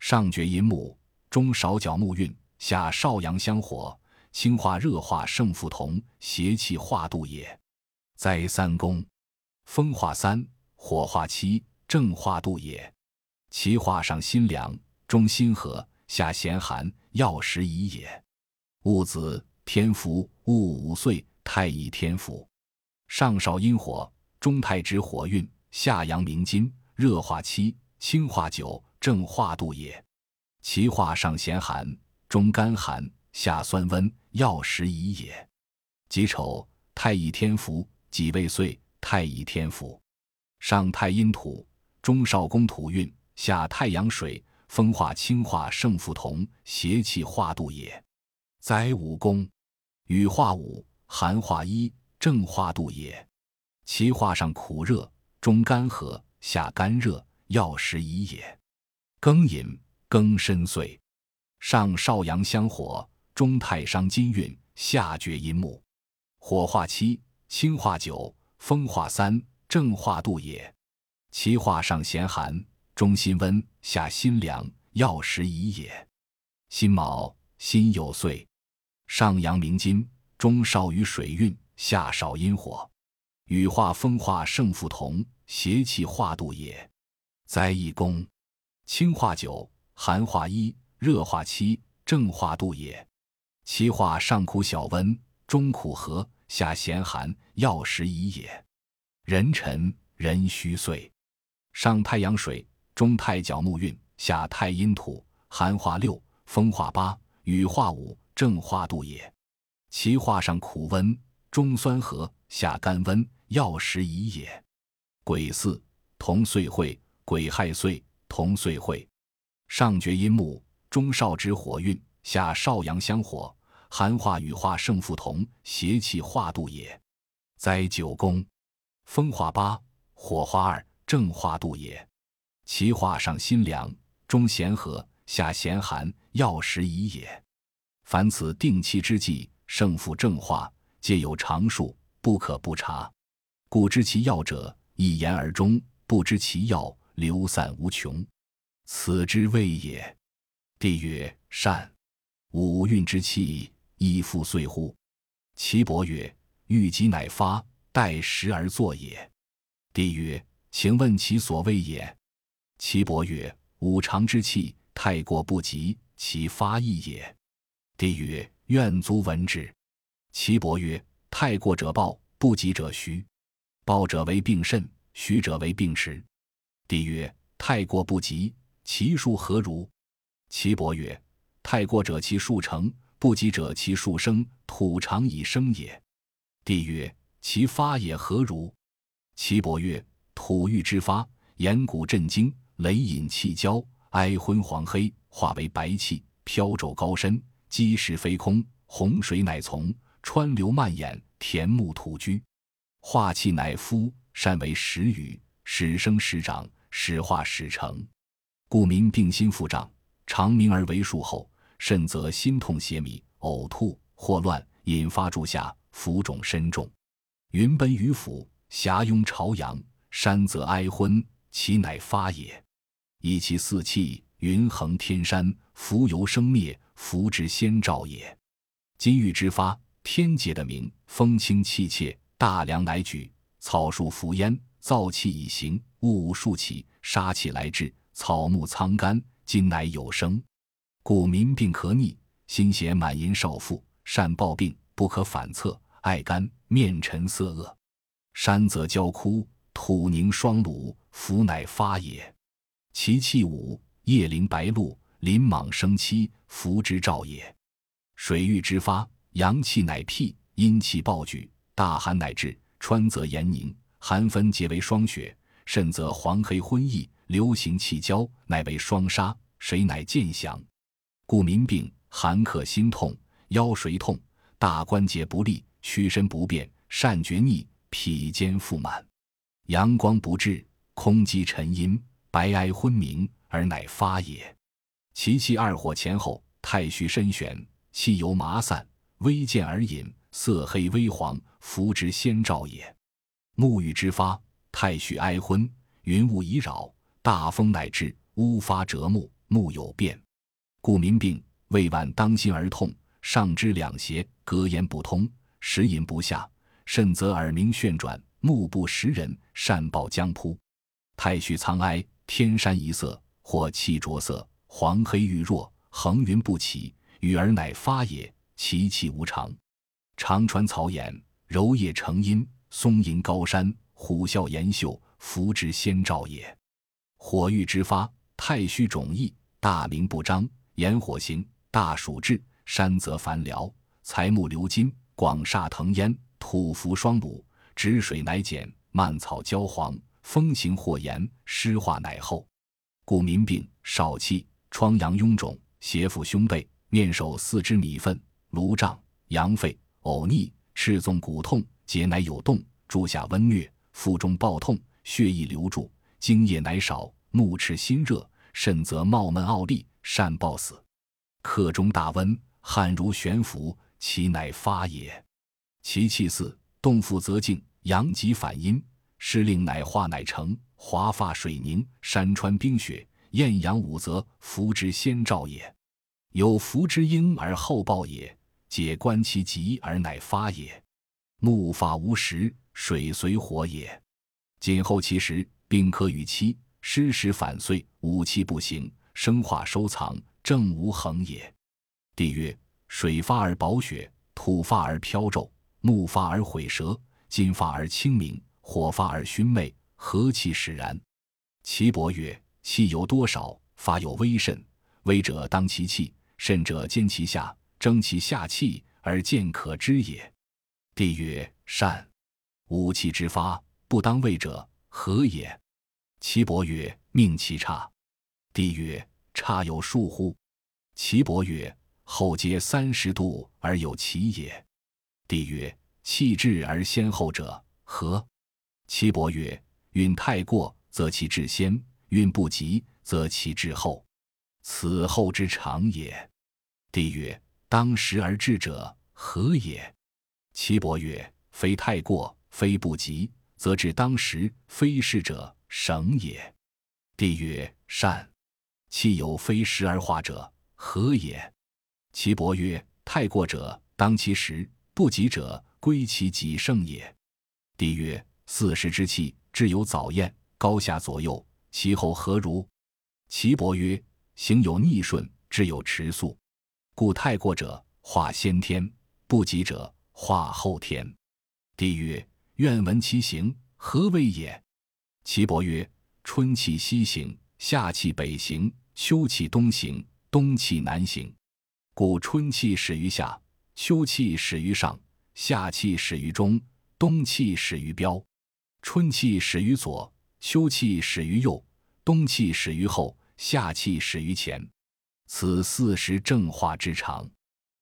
上厥阴木，中少角木运，下少阳相火，清化热化胜负同，邪气化度也。灾三宫，风化三，火化七，正化度也。其化上辛凉，中辛和，下咸寒，药食宜也。戊子。天福戊午岁，太乙天福，上少阴火，中太直火运，下阳明金，热化七，清化九，正化度也。其化上咸寒，中干寒，下酸温，药食宜也。己丑，太乙天福，己未岁，太乙天福，上太阴土，中少宫土运，下太阳水，风化清化胜负同，邪气化度也。灾五宫。雨化五，寒化一，正化度也。其化上苦热，中干和，下干热，药食宜也。庚寅，庚申岁，上少阳相火，中太伤金运，下厥阴木，火化七，清化九，风化三，正化度也。其化上咸寒，中辛温，下辛凉，药食宜也。辛卯，辛酉岁。上阳明金，中少于水运，下少阴火，雨化风化胜负同，邪气化度也。灾易宫，清化九，寒化一，热化七，正化度也。其化上苦小温，中苦和，下咸寒，药食宜也。壬辰，壬戌岁，上太阳水，中太角木运，下太阴土，寒化六，风化八，雨化五。正化度也，其化上苦温，中酸和，下甘温，药食宜也。癸巳，同岁会，癸亥岁，同岁会，上厥阴木，中少支火运，下少阳相火，寒化雨化胜负同，邪气化度也。灾九宫，风化八，火化二，正化度也。其化上辛凉，中咸和，下咸寒，药食宜也。凡此定期之际，胜负正化，皆有常数，不可不察。故知其要者，一言而终；不知其要，流散无穷。此之谓也。帝曰：善。五运之气，亦复遂乎？岐伯曰：欲急乃发，待时而作也。帝曰：请问其所谓也？”岐伯曰：“五常之气太过不及，其发意也。”帝曰：“愿足闻之。”岐伯曰：“太过者暴，不及者虚。暴者为病肾，虚者为病迟。”帝曰：“太过不及，其数何如？”岐伯曰：“太过者其数成，不及者其数生。土常以生也。”帝曰：“其发也何如？”岐伯曰：“土欲之发，言骨震惊，雷引气交，哀昏黄黑，化为白气，飘骤高深，积石飞空，洪水乃从，川流漫衍，田木土居，化气乃夫，善为时雨，始生始长，始化始成。故民病心腹胀。”长鸣而为数后，甚则心痛血迷、呕吐、霍乱，引发诸下浮肿深重。云奔于府，霞拥朝阳，山则哀昏，其乃发也。以其四气，云横天山，浮游生灭，浮之先兆也。金玉之发，天劫的名，风清气切，大梁乃举，草树浮烟，燥气已行，雾数起，杀气来至，草木苍干。今乃有生，故民病可逆，心邪满淫少妇，善暴病，不可反侧，爱干，面沉色恶。山则焦枯，土凝霜露，福乃发也。其气五，叶灵白露，鳞莽生漆，福之兆也。水郁之发，阳气乃辟，阴气暴举，大寒乃至，川则炎凝，寒分结为霜雪，甚则黄黑昏翳。流行气交，乃为霜沙，水乃渐降，故民病寒克心痛，腰髓痛，大关节不利，屈身不便，善厥逆，脾坚腹满，阳光不至，空积沉阴，白哀昏明，而乃发也。其气二火前后，太虚深玄，气由麻散，微见而隐，色黑微黄，浮之先兆也。沐浴之发，太虚哀昏，云雾已扰。大风乃至，乌发折木，木有变，故民病未晚当心而痛，上肢两胁，膈言不通，食饮不下，甚则耳鸣旋转，目不识人，善暴将扑。太虚苍哀，天山一色，或气浊色，黄黑欲弱，横云不起，雨而乃发也。其气无常，长川草偃，柔叶成荫，松吟高山，虎啸岩秀，福之先兆也。火欲之发，太虚肿溢，大明不张，炎火行，大暑至，山泽繁辽，财木流金，广厦腾烟，土浮霜露，止水乃减，蔓草焦黄，风行或炎，湿化乃厚。故民病少气，疮疡臃肿，胁腹胸背，面手四肢米粪，颅胀，阳肺，呕逆，赤纵骨痛，节乃有动，诸下温虐，腹中暴痛，血液流注，精液乃少。目赤心热，甚则冒闷傲立，善报死。客中大温，汗如悬浮，其乃发也。其气四，动腹则静，阳极反阴，失令乃化乃成，华发水凝，山川冰雪，艳阳五则，福之先兆也。有福之应而后报也，解观其极而乃发也。木发无时，水随火也。今后其时，病可与期。失时反碎，武器不行，生化收藏，正无恒也。帝曰：水发而薄雪，土发而飘骤，木发而毁舌，金发而清明，火发而熏昧，何其使然？岐伯曰：气有多少？发有微甚，微者当其气，甚者兼其下，争其下气而见可知也。帝曰：善。武气之发，不当位者何也？岐伯曰：“命其差。”帝曰：“差有数乎？”岐伯曰：“后皆三十度而有其也。”帝曰：“气滞而先后者何？”岐伯曰：“运太过，则其至先；运不及，则其至后。此后之常也。”帝曰：“当时而至者何也？”岐伯曰：“非太过，非不及，则至当时；非是者。”省也。帝曰：善。气有非时而化者，何也？岐伯曰：太过者，当其时；不及者，归其己盛也。帝曰：四时之气，至有早厌，高下左右，其后何如？岐伯曰：行有逆顺，志有迟速，故太过者化先天，不及者化后天。帝曰：愿闻其行，何为也？岐伯曰：春气西行，夏气北行，秋气东行，冬气南行。故春气始于夏，秋气始于上，夏气始于中，冬气始于标。春气始于左，秋气始于右，冬气始于后，夏气始于前。此四时正化之常。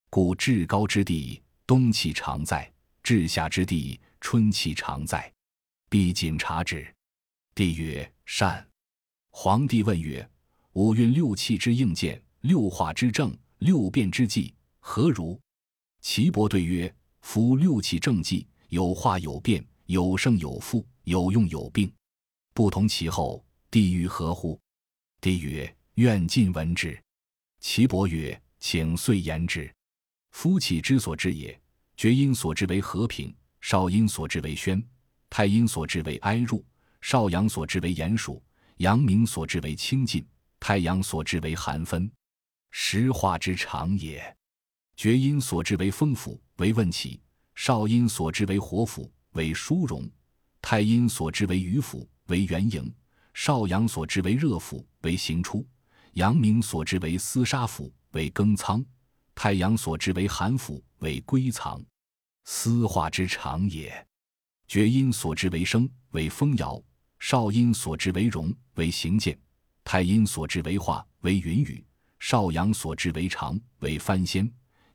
故至高之地，冬气常在；至下之地，春气常在。必谨察之。帝曰：善。皇帝问曰：五运六气之应见，六化之正，六变之际，何如？岐伯对曰：夫六气正纪，有化有变，有胜有负，有用有病，不同其后，地欲何乎？帝曰：愿尽闻之。岐伯曰：请遂言之。夫气之所至也，厥阴所至为和平，少阴所至为宣，太阴所至为哀入。少阳所至为炎暑，阳明所至为清静，太阳所至为寒分，实化之常也。厥阴所至为风府，为问起；少阴所至为火府，为殊荣；太阴所至为雨府，为元营；少阳所至为热府，为行出；阳明所至为厮杀府，为庚仓；太阳所至为寒府，为归藏。司化之常也。厥阴所至为生，为风爻。少阴所至为荣，为行健；太阴所至为化，为云雨；少阳所至为长，为番仙；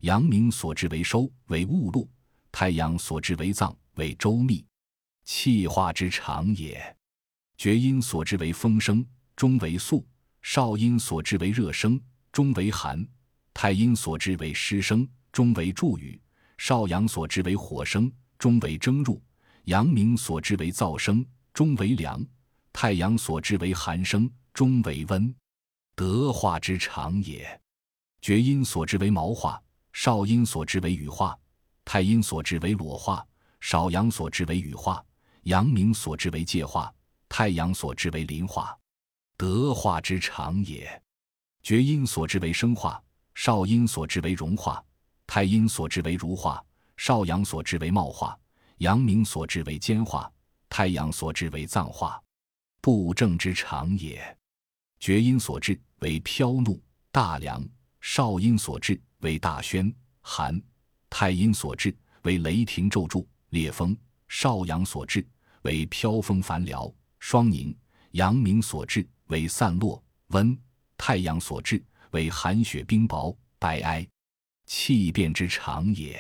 阳明所至为收，为雾露；太阳所至为藏，为周密。气化之常也。厥阴所至为风生，中为肃；少阴所至为热生，中为寒；太阴所至为湿生，中为助雨；少阳所至为火生，中为蒸入；阳明所至为燥生。中为凉，太阳所至为寒生，中为温，德化之常也。厥阴所至为毛化，少阴所至为羽化，太阴所至为裸化，少阳所至为羽化，阳明所至为介化，太阳所至为临化，德化之常也。厥阴所至为生化，少阴所至为融化，太阴所至为如化，少阳所至为茂化，阳明所至为坚化。太阳所至为脏化，不正之常也；厥阴所至为飘怒大凉，少阴所至为大宣寒，太阴所至为雷霆骤注烈风，少阳所至为飘风繁辽霜凝，阳明所至为散落温，太阳所至为寒雪冰雹白埃，气变之常也；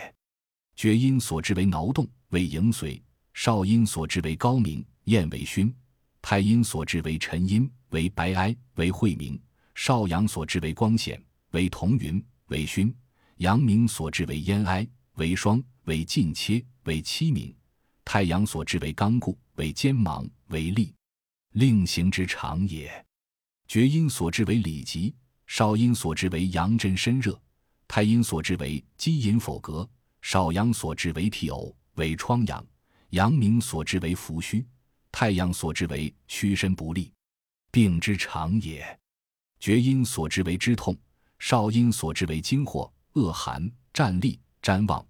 厥阴所至为挠动为迎随。少阴所至为高明，燕为勋；太阴所至为沉阴，为白埃，为晦明；少阳所至为光显，为同云，为勋；阳明所至为烟埃，为霜，为尽切，为凄明；太阳所至为刚固，为坚芒，为利，令行之常也。厥阴所至为里极，少阴所至为阳真身热，太阴所至为积隐否格，少阳所至为涕呕，为疮疡。阳明所至为浮虚，太阳所至为屈身不利，病之常也；厥阴所至为肢痛，少阴所至为惊惑恶寒战栗瞻望，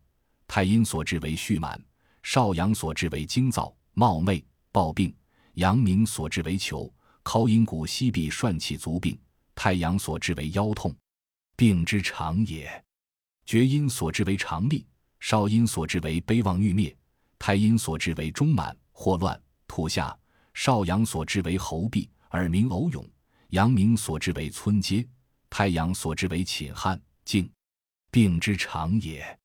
太阴所至为蓄满，少阳所至为惊躁冒昧暴病，阳明所至为求靠阴骨膝臂涮气足病，太阳所至为腰痛，病之常也；厥阴所至为常利，少阴所至为悲望欲灭。太阴所至为中满霍乱吐下，少阳所至为喉痹耳鸣呕涌，阳明所至为村街，太阳所至为寝汗静，病之常也。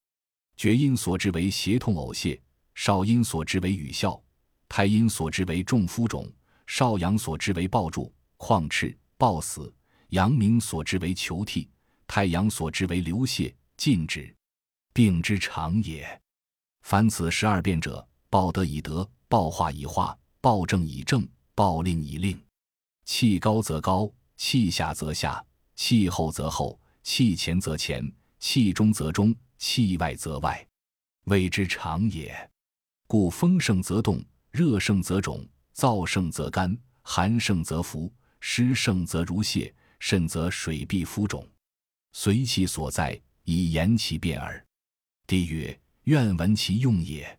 厥阴所至为胁痛呕泻，少阴所至为语笑，太阴所至为重肤肿，少阳所至为暴注旷赤暴死，阳明所至为求涕，太阳所至为流泻禁止，病之常也。凡此十二变者，报德以德，报化以化，报正以正，报令以令。气高则高，气下则下，气后则后，气前则前，气中则中，气外则外，谓之常也。故风盛则动，热盛则肿，燥盛则干，寒盛则浮，湿盛则如泄，甚则水必浮肿，随其所在，以言其变耳。帝曰：愿闻其用也。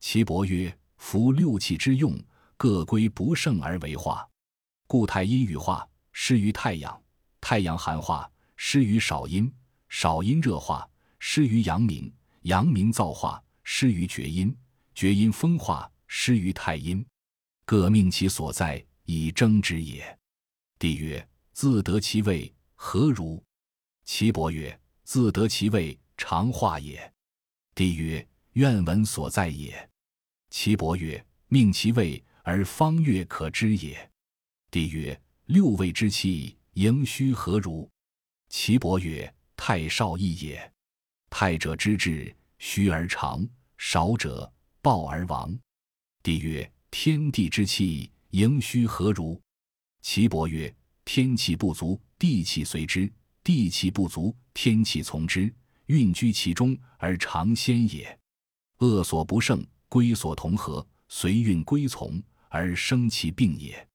岐伯曰：夫六气之用，各归不胜而为化。故太阴与化，失于太阳；太阳寒化，失于少阴；少阴热化，失于阳明；阳明燥化，失于厥阴；厥阴风化，失于太阴。各命其所在，以争之也。帝曰：自得其位，何如？岐伯曰：自得其位，常化也。帝曰：愿闻所在也。岐伯曰：命其位而方月可知也。帝曰：六位之气，盈虚何如？岐伯曰：太少益也。太者之志，虚而长；少者暴而亡。帝曰。天地之气盈虚何如？岐伯曰：天气不足，地气随之；地气不足，天气从之，运居其中而常先也。恶所不胜，归所同合，随运归从而生其病也。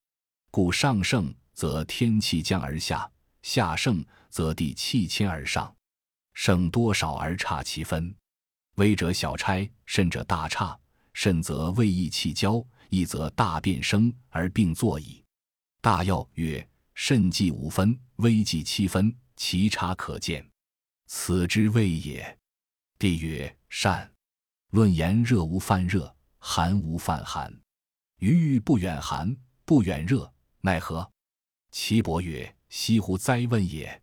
故上盛则天气降而下，下盛则地气迁而上，盛多少而差其分。微者小差，甚者大差，甚则胃易气交。易则大变生而病作矣。大要曰：肾气五分，微气七分，其差可见。此之谓也。帝曰：善。论言热无犯热，寒无犯寒。余欲不远寒，不远热，奈何？岐伯曰：西乎哉问也。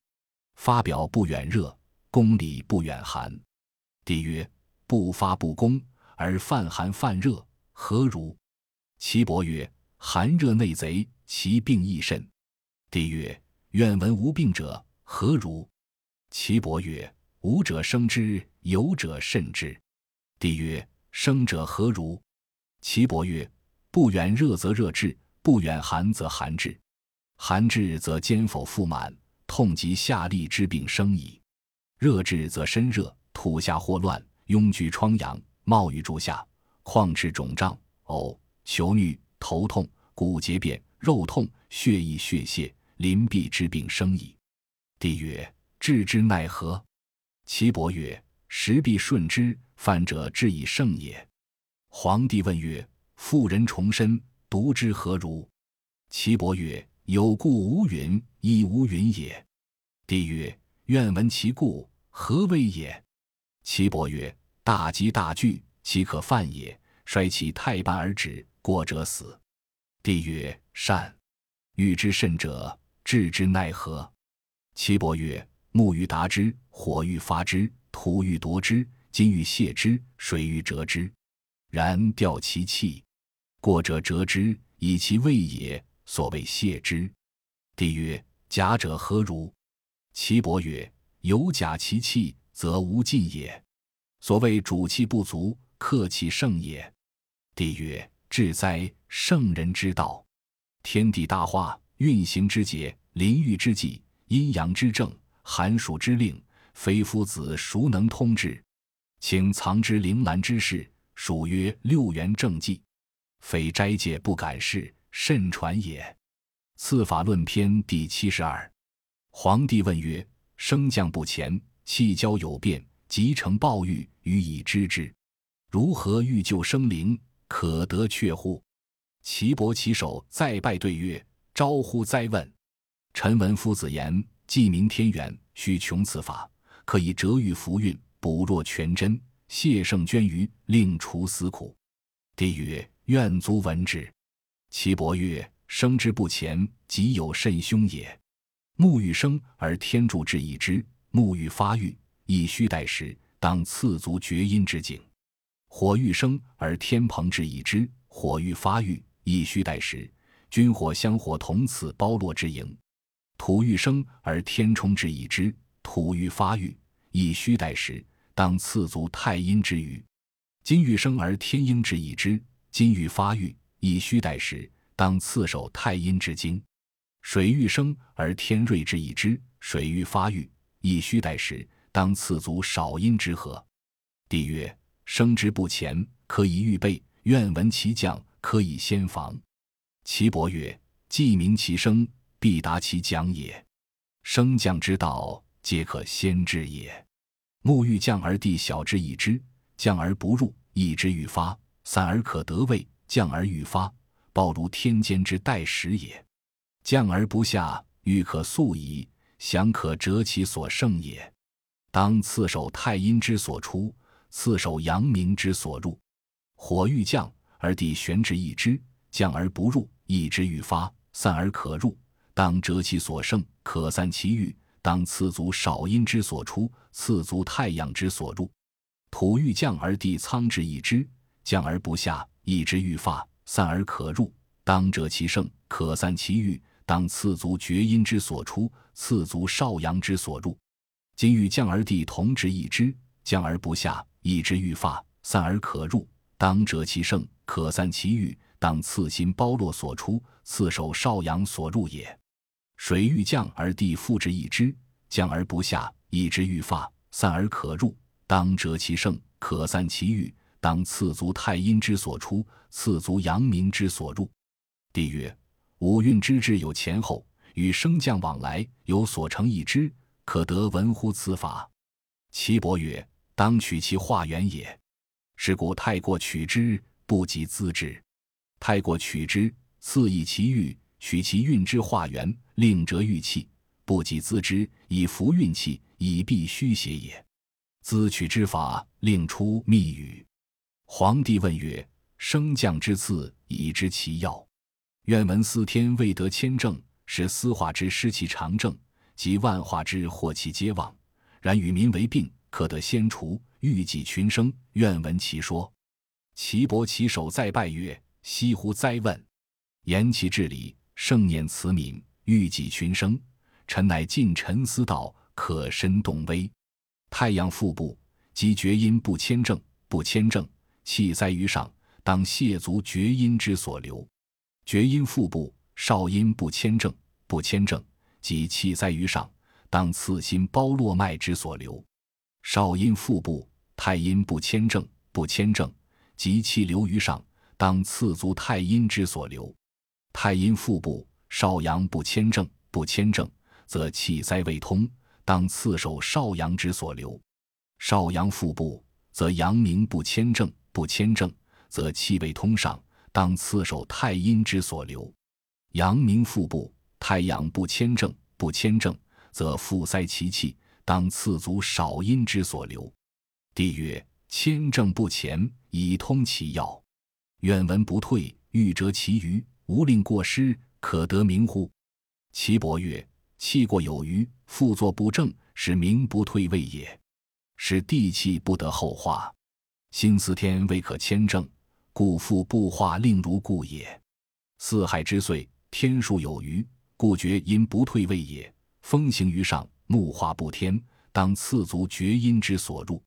发表不远热，公理不远寒。帝曰：不发不攻，而犯寒犯热，何如？岐伯曰：“寒热内贼，其病亦甚。”帝曰：“愿闻无病者何如？”岐伯曰：“无者生之，有者甚之。”帝曰：“生者何如？”岐伯曰：“不远热则热至，不远寒则寒至。寒至则肩否腹满，痛及下利之病生矣；热至则身热，吐下霍乱，痈疽疮疡，冒于诸下，况赤肿胀，呕。求衄、头痛、骨节变、肉痛、血溢、血泄、淋闭之病生矣。帝曰：治之奈何？岐伯曰：时必顺之，犯者治以胜也。皇帝问曰：妇人重身，独之何如？岐伯曰：有故无云，亦无云也。帝曰：愿闻其故，何谓也？岐伯曰：大吉大惧，其可犯也。衰其太半而止。过者死。帝曰：善。欲之甚者，治之奈何？岐伯曰：木欲达之，火欲发之，土欲夺之，金欲泄之，水欲折之。然调其气，过者折之，以其位也。所谓泄之。帝曰：假者何如？岐伯曰：有假其气，则无尽也。所谓主气不足，克气盛也。帝曰。至哉，圣人之道！天地大化，运行之节，临御之际，阴阳之正，寒暑之令，非夫子孰能通之？请藏之铃兰之事，属曰六元正纪，非斋戒不敢视，甚传也。次法论篇第七十二。皇帝问曰：升降不前，气交有变，即成暴欲，予以知之。如何欲救生灵？可得却乎？岐伯起手再拜对曰：“招乎哉问！臣闻夫子言，既明天元，须穷此法，可以折玉浮运，补弱全真，谢圣捐于，令除死苦。”帝曰：“愿足闻之。”岐伯曰：“生之不前，即有甚凶也。木欲生而天助之以之，木欲发育，亦须待时，当次足厥阴之景。”火欲生而天蓬之以之，火欲发育，亦须待时。君火相火同此包络之营。土欲生而天冲之以之，土欲发育，亦须待时。当次足太阴之余。金欲生而天阴之以之，金欲发育，亦须待时。当次守太阴之经。水欲生而天瑞之以之，水欲发育，亦须待时。当次足少阴之和。帝曰。生之不前，可以预备；愿闻其将，可以先防。岐伯曰：“既明其生，必达其讲也。升降之道，皆可先知也。木欲降而地小之易之，降而不入，易之欲发；散而可得位，降而欲发。暴如天间之待时也。降而不下，欲可速矣，降可折其所胜也。当次守太阴之所出，次守阳明之所入。火欲降而地旋之易之，降而不入，易之欲发；散而可入，当折其所胜，可散其欲。当次足少阴之所出，次足太阳之所入。土欲降而地仓之易之，降而不下，易之欲发；散而可入，当折其胜，可散其欲。当次足厥阴之所出，次足少阳之所入。今欲降而地同之易之，降而不下，易之欲发；散而可入，当折其胜，可散其欲。当次心包络所出，次手少阳所入也。水欲降而地复之一之，降而不下，易之欲发；散而可入，当折其盛，可散其欲。当次足太阴之所出，次足阳明之所入。帝曰：五运之志有前后，与升降往来，有所成一之，可得闻乎此法？岐伯曰：当取其化源也。是故太过取之，不及资之；太过取之，次益其欲，取其运之化源，令折玉气，不及资之，以服运气，以避虚邪也。资取之法，令出密语。皇帝问曰：升降之次，已知其要。愿闻司天未得签证，使司化之失其常政，及万化之祸其皆亡。然与民为病，可得先除，欲济群生。愿闻其说。岐伯起手再拜曰：“惜乎哉问！言其至理，盛念慈悯，欲济群生。臣乃尽臣思道，可深动微。太阳腹部，即厥阴不谦正，不谦正，气塞于上，当泻足厥阴之所流。”厥阴腹部，少阴不谦正，不谦正，即气塞于上，当次心包络脉之所流。少阴腹部，太阴不谦正，不谦正，即气流于上，当次足太阴之所流。太阴腹部，少阳不谦正，不谦正，则气塞未通，当次手少阳之所流。少阳腹部，则阳明不谦正，不谦正，则气未通上。当次守太阴之所流，阳明腹部，太阳不谦正，不谦正，则腹塞其气。当次足少阴之所流。帝曰：谦正不前，以通其要。愿闻不退，欲折其余，无令过失，可得名乎？岐伯曰：气过有余，复作不正，使名不退位也。使地气不得后化，心思天未可迁正。故复不化，令如故也。四海之岁，天数有余，故厥阴不退位也。风行于上，木化不天，当次足厥阴之所入。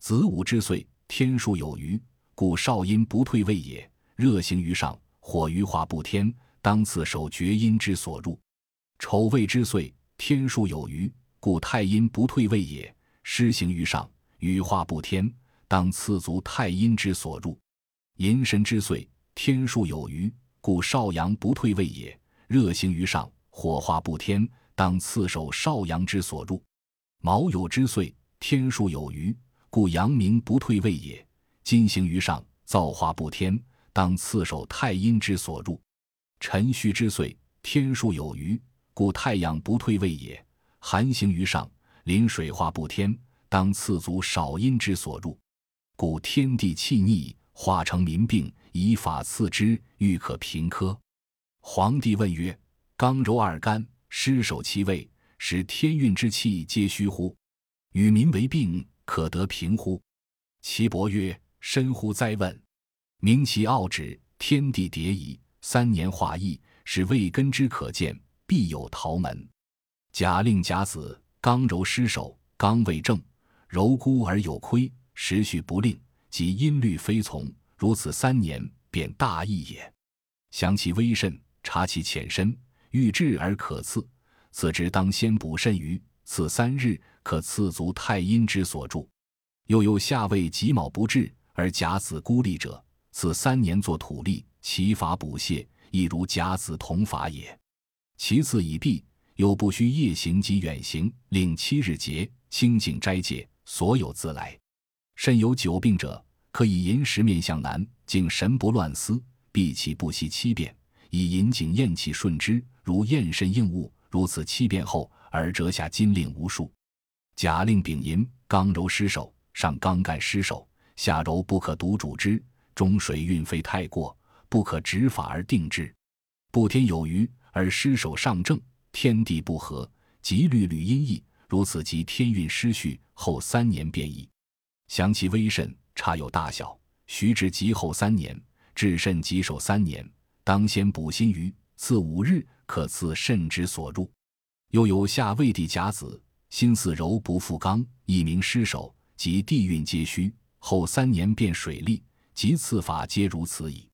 子午之岁，天数有余，故少阴不退位也。热行于上，火余化不天，当次守厥阴之所入。丑未之岁，天数有余，故太阴不退位也。湿行于上，雨化不天，当次足太阴之所入。寅申之岁，天数有余，故少阳不退位也。热行于上，火化不天，当次守少阳之所入。卯酉之岁，天数有余，故阳明不退位也。金行于上，造化不天，当次守太阴之所入。辰戌之岁，天数有余，故太阳不退位也。寒行于上，临水化不天，当次足少阴之所入。故天地气逆。化成民病，以法赐之，欲可平科。皇帝问曰：“刚柔二干，失守其位，使天运之气皆虚乎？与民为病，可得平乎？”岐伯曰：“深乎哉问！明其奥旨，天地迭矣。三年化易，使未根之可见，必有桃门。假令甲子，刚柔失守，刚未正，柔孤而有亏，时序不令。”即音律非从，如此三年，便大义也。详其微甚，察其浅深，欲治而可刺。此之当先补肾于，此三日可刺足太阴之所住。又有下位己卯不治而甲子孤立者，此三年作土力，其法补泻，亦如甲子同法也。其次已毕，又不须夜行及远行，令七日节，清净斋戒，所有自来。甚有久病者，可以寅时面向南，竟神不乱思，闭气不息七遍，以引颈咽气顺之，如咽肾应物。如此七遍后，而折下金令无数。甲令丙寅，刚柔失手，上刚干失手，下柔不可独主之。中水运费太过，不可执法而定之。不天有余而失手上正，天地不和，即律律阴翳。如此即天运失序，后三年变异。详其微甚差有大小，徐至及后三年，至肾及首三年，当先补心鱼，次五日可赐肾之所入。又有夏未地甲子，心似柔不复刚，一名失守，即地运皆虚。后三年变水利，即次法皆如此矣。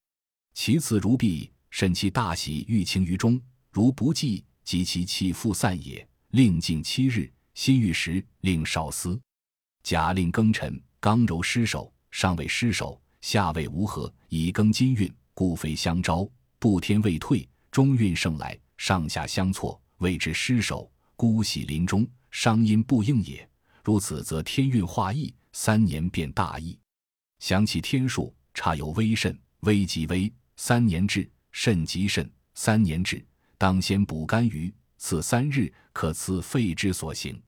其次如必肾气大喜，欲清于中，如不济，即其气复散也。令尽七日，心欲时，令少思。甲令庚辰，刚柔失守，上位失守，下位无合，以庚金运，故非相招。不天未退，中运盛来，上下相错。谓之失守，孤喜临终，伤阴不应也。如此，则天运化易，三年变大异。想起天数，差有微肾，微即微，三年至；肾即肾，三年至。当先补肝鱼，次三日可赐肺之所行。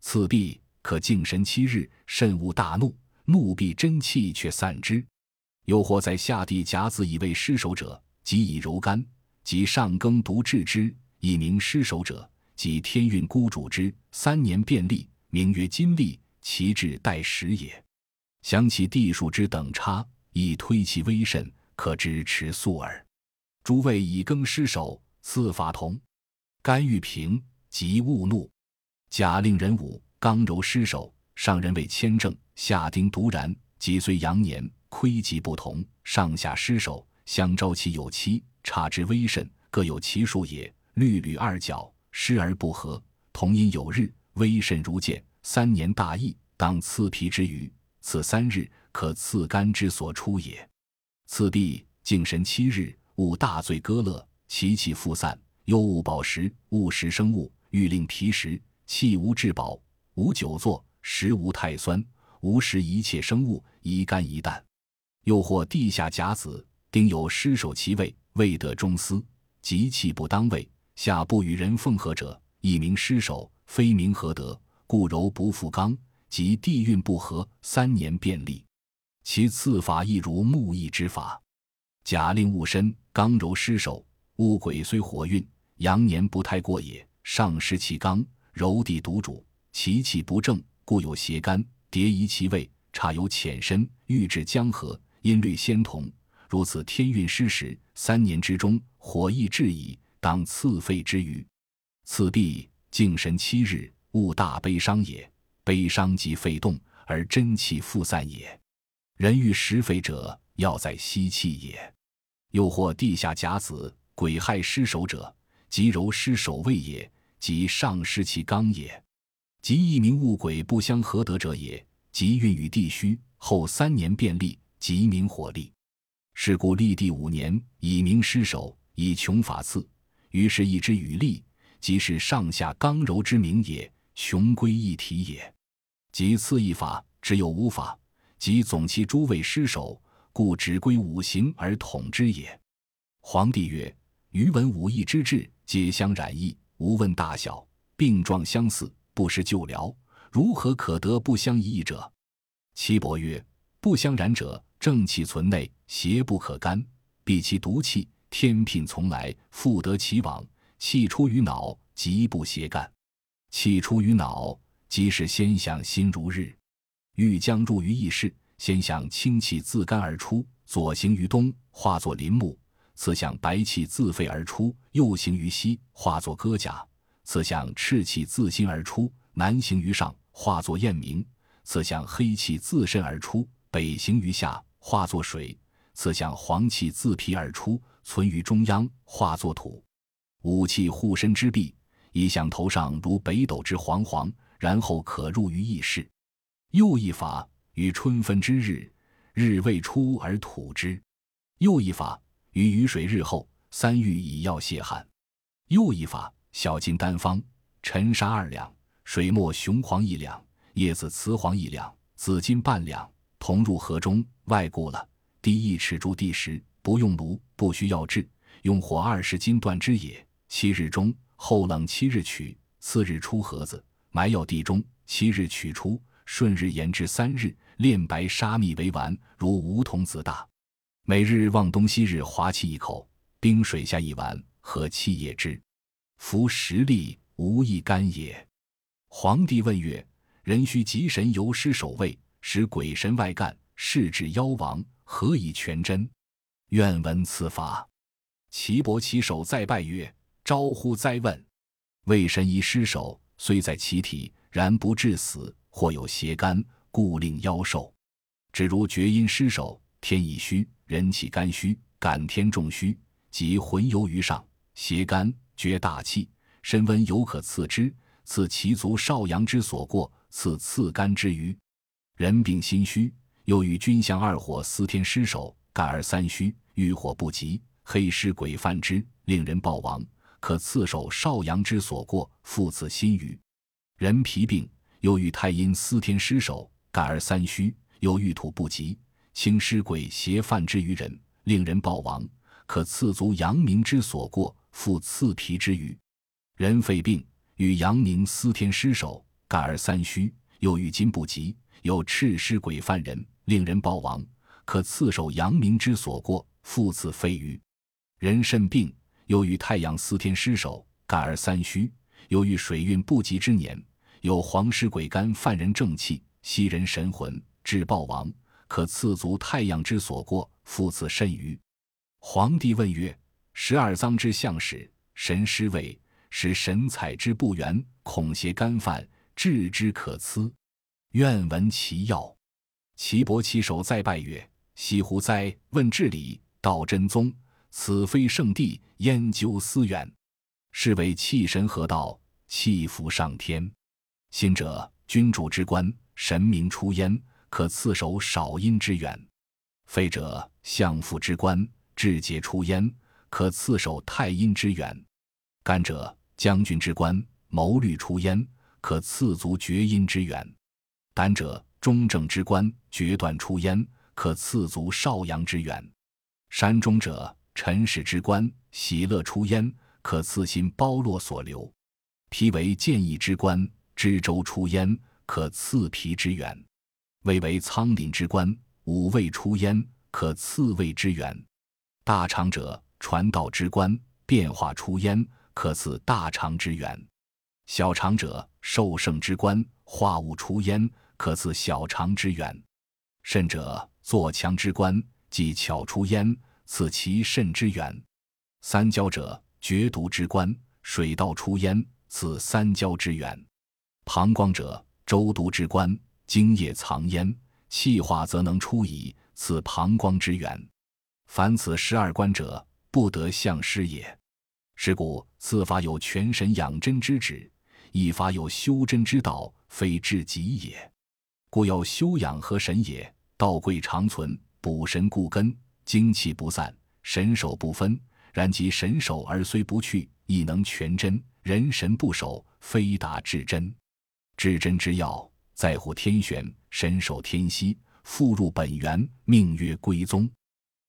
次必可静神七日，肾勿大怒，怒必真气却散之。又或在下地甲子以为失守者，即以柔肝，即上庚独治之。以名失守者，即天运孤主之，三年便利，名曰金利，其志待时也。想其地数之等差，亦推其微甚，可知持素耳。诸位以庚失守，次法同。甘欲平，即勿怒。甲令人武，刚柔失守，上人为谦正，下丁独然，即虽阳年，亏极不同，上下失守，相招其有期，差之微甚，各有其数也。律吕二角失而不和，同因有日，微甚如见。三年大疫，当刺皮之余，此三日可刺肝之所出也。次必静神七日，勿大醉歌乐，其气复散。又勿饱食，勿食生物，欲令脾实，气无至饱，无久坐，食无太酸，无食一切生物，宜肝宜胆。又或地下甲子，丁有失守其位，未得中司，即气不当位。下不与人奉合者，一名失守，非名何德？故柔不复刚，即地运不和，三年便利。其次法亦如木易之法。甲令戊申，刚柔失守，戊癸虽火运，阳年不太过也。上失其刚，柔地独主，其气不正，故有邪干，叠移其位，差有浅深，欲至江河，音律先同。如此天运失时，三年之中，火亦至矣。当赐肺之余，次必静神七日，勿大悲伤也。悲伤即肺动，而真气复散也。人欲食肺者，要在吸气也。又或地下甲子，癸亥失守者，即柔失守位也，即上失其刚也。即一名物鬼不相合得者也，即运与地虚，后三年变利，即名火力。是故立地五年，以明失守，以穷法次。于是，一之与力，即是上下刚柔之名也，穷归一体也。即次一法，只有五法，即总其诸位失守，故只归五行而统之也。皇帝曰：“余闻五义之治，皆相染异，无问大小，病状相似，不施救疗，如何可得不相异者？”岐伯曰：“不相染者，正气存内，邪不可干，避其毒气。”天品从来，复得其往；气出于脑，即不邪干；气出于脑，即是先想心如日。欲将入于意识，先想清气自肝而出，左行于东，化作林木；次想白气自肺而出，右行于西，化作戈甲；次想赤气自心而出，南行于上，化作雁鸣；次想黑气自肾而出，北行于下，化作水；次想黄气自脾而出。存于中央，化作土，五气护身之臂，一向头上如北斗之煌煌，然后可入于意识。又一法，于春分之日，日未出而吐之；又一法，于雨水日后，三玉以药泻汗。又一法：小金丹方，沉砂二两，水墨雄黄一两，叶子雌黄一两，紫金半两，同入河中，外固了。滴一尺柱地时，不用炉，不需要制，用火二十斤断之也。七日中，后冷七日取，次日出盒子，埋药地中。七日取出，顺日延至三日，炼白沙蜜为丸，如梧桐子大。每日望东西日滑气一口，冰水下一丸，和气也之。服十粒，无益干也。皇帝问曰：“人须吉神游尸守卫，使鬼神外干，视至妖王，何以全真？”愿闻此法。岐伯其首再拜曰：“招呼哉问！魏神以尸首，虽在其体，然不致死。或有邪肝，故令妖寿。只如厥阴失守，天已虚，人气肝虚，感天重虚，即魂游于上，邪肝。”绝大气，身温犹可刺之，刺其足少阳之所过，刺刺肝之余。人病心虚，又与君相二火司天失守，感而三虚，欲火不及，黑尸鬼犯之，令人暴亡，可刺手少阳之所过，复刺心余。人脾病，又遇太阴司天失守，感而三虚，又遇土不及，轻尸鬼邪犯之于人，令人暴亡，可刺足阳明之所过。复刺皮之余，人肺病，与阳明司天失守，感而三虚，又遇金不及，有赤尸鬼犯人，令人暴亡，可刺手阳明之所过，复刺肺余。人肾病，又与太阳司天失守，干而三虚，又遇水运不及之年，有黄尸鬼干犯人正气，吸人神魂，致暴亡，可刺足太阳之所过，复刺肾余。皇帝问曰。十二脏之象使，神失位，使神采之不圆，恐邪干犯，治之可思。愿闻其要。岐伯其首再拜曰：“西湖哉！问治理，道真宗。此非圣地，焉究思远？是为气神合道，气服上天。心者，君主之官，神明出焉，可刺守少阴之源；肺者，相父之官，志节出焉。”可刺守太阴之源，肝者将军之官，谋虑出焉；可刺足厥阴之源。胆者中正之官，决断出焉；可刺足少阳之源。山中者臣使之官，喜乐出焉；可刺心包络所留。脾为建议之官，知周出焉；可刺脾之源。胃为仓廪之官，五味出焉；可刺胃之源。大肠者。传道之官，变化出焉，可赐大肠之源；小肠者，受盛之官，化物出焉，可赐小肠之源；肾者，作强之官，即巧出焉，此其肾之源；三焦者，决毒之官，水道出焉，此三焦之源；膀胱者，周毒之官，精液藏焉，气化则能出矣，此膀胱之源。凡此十二关者。不得相失也。是故此法有全神养真之旨，一法有修真之道，非至极也。故要修养和神也。道贵长存，补神固根，精气不散，神守不分。然即神守而虽不去，亦能全真。人神不守，非达至真。至真之要，在乎天玄，神守天息，复入本源，命曰归宗。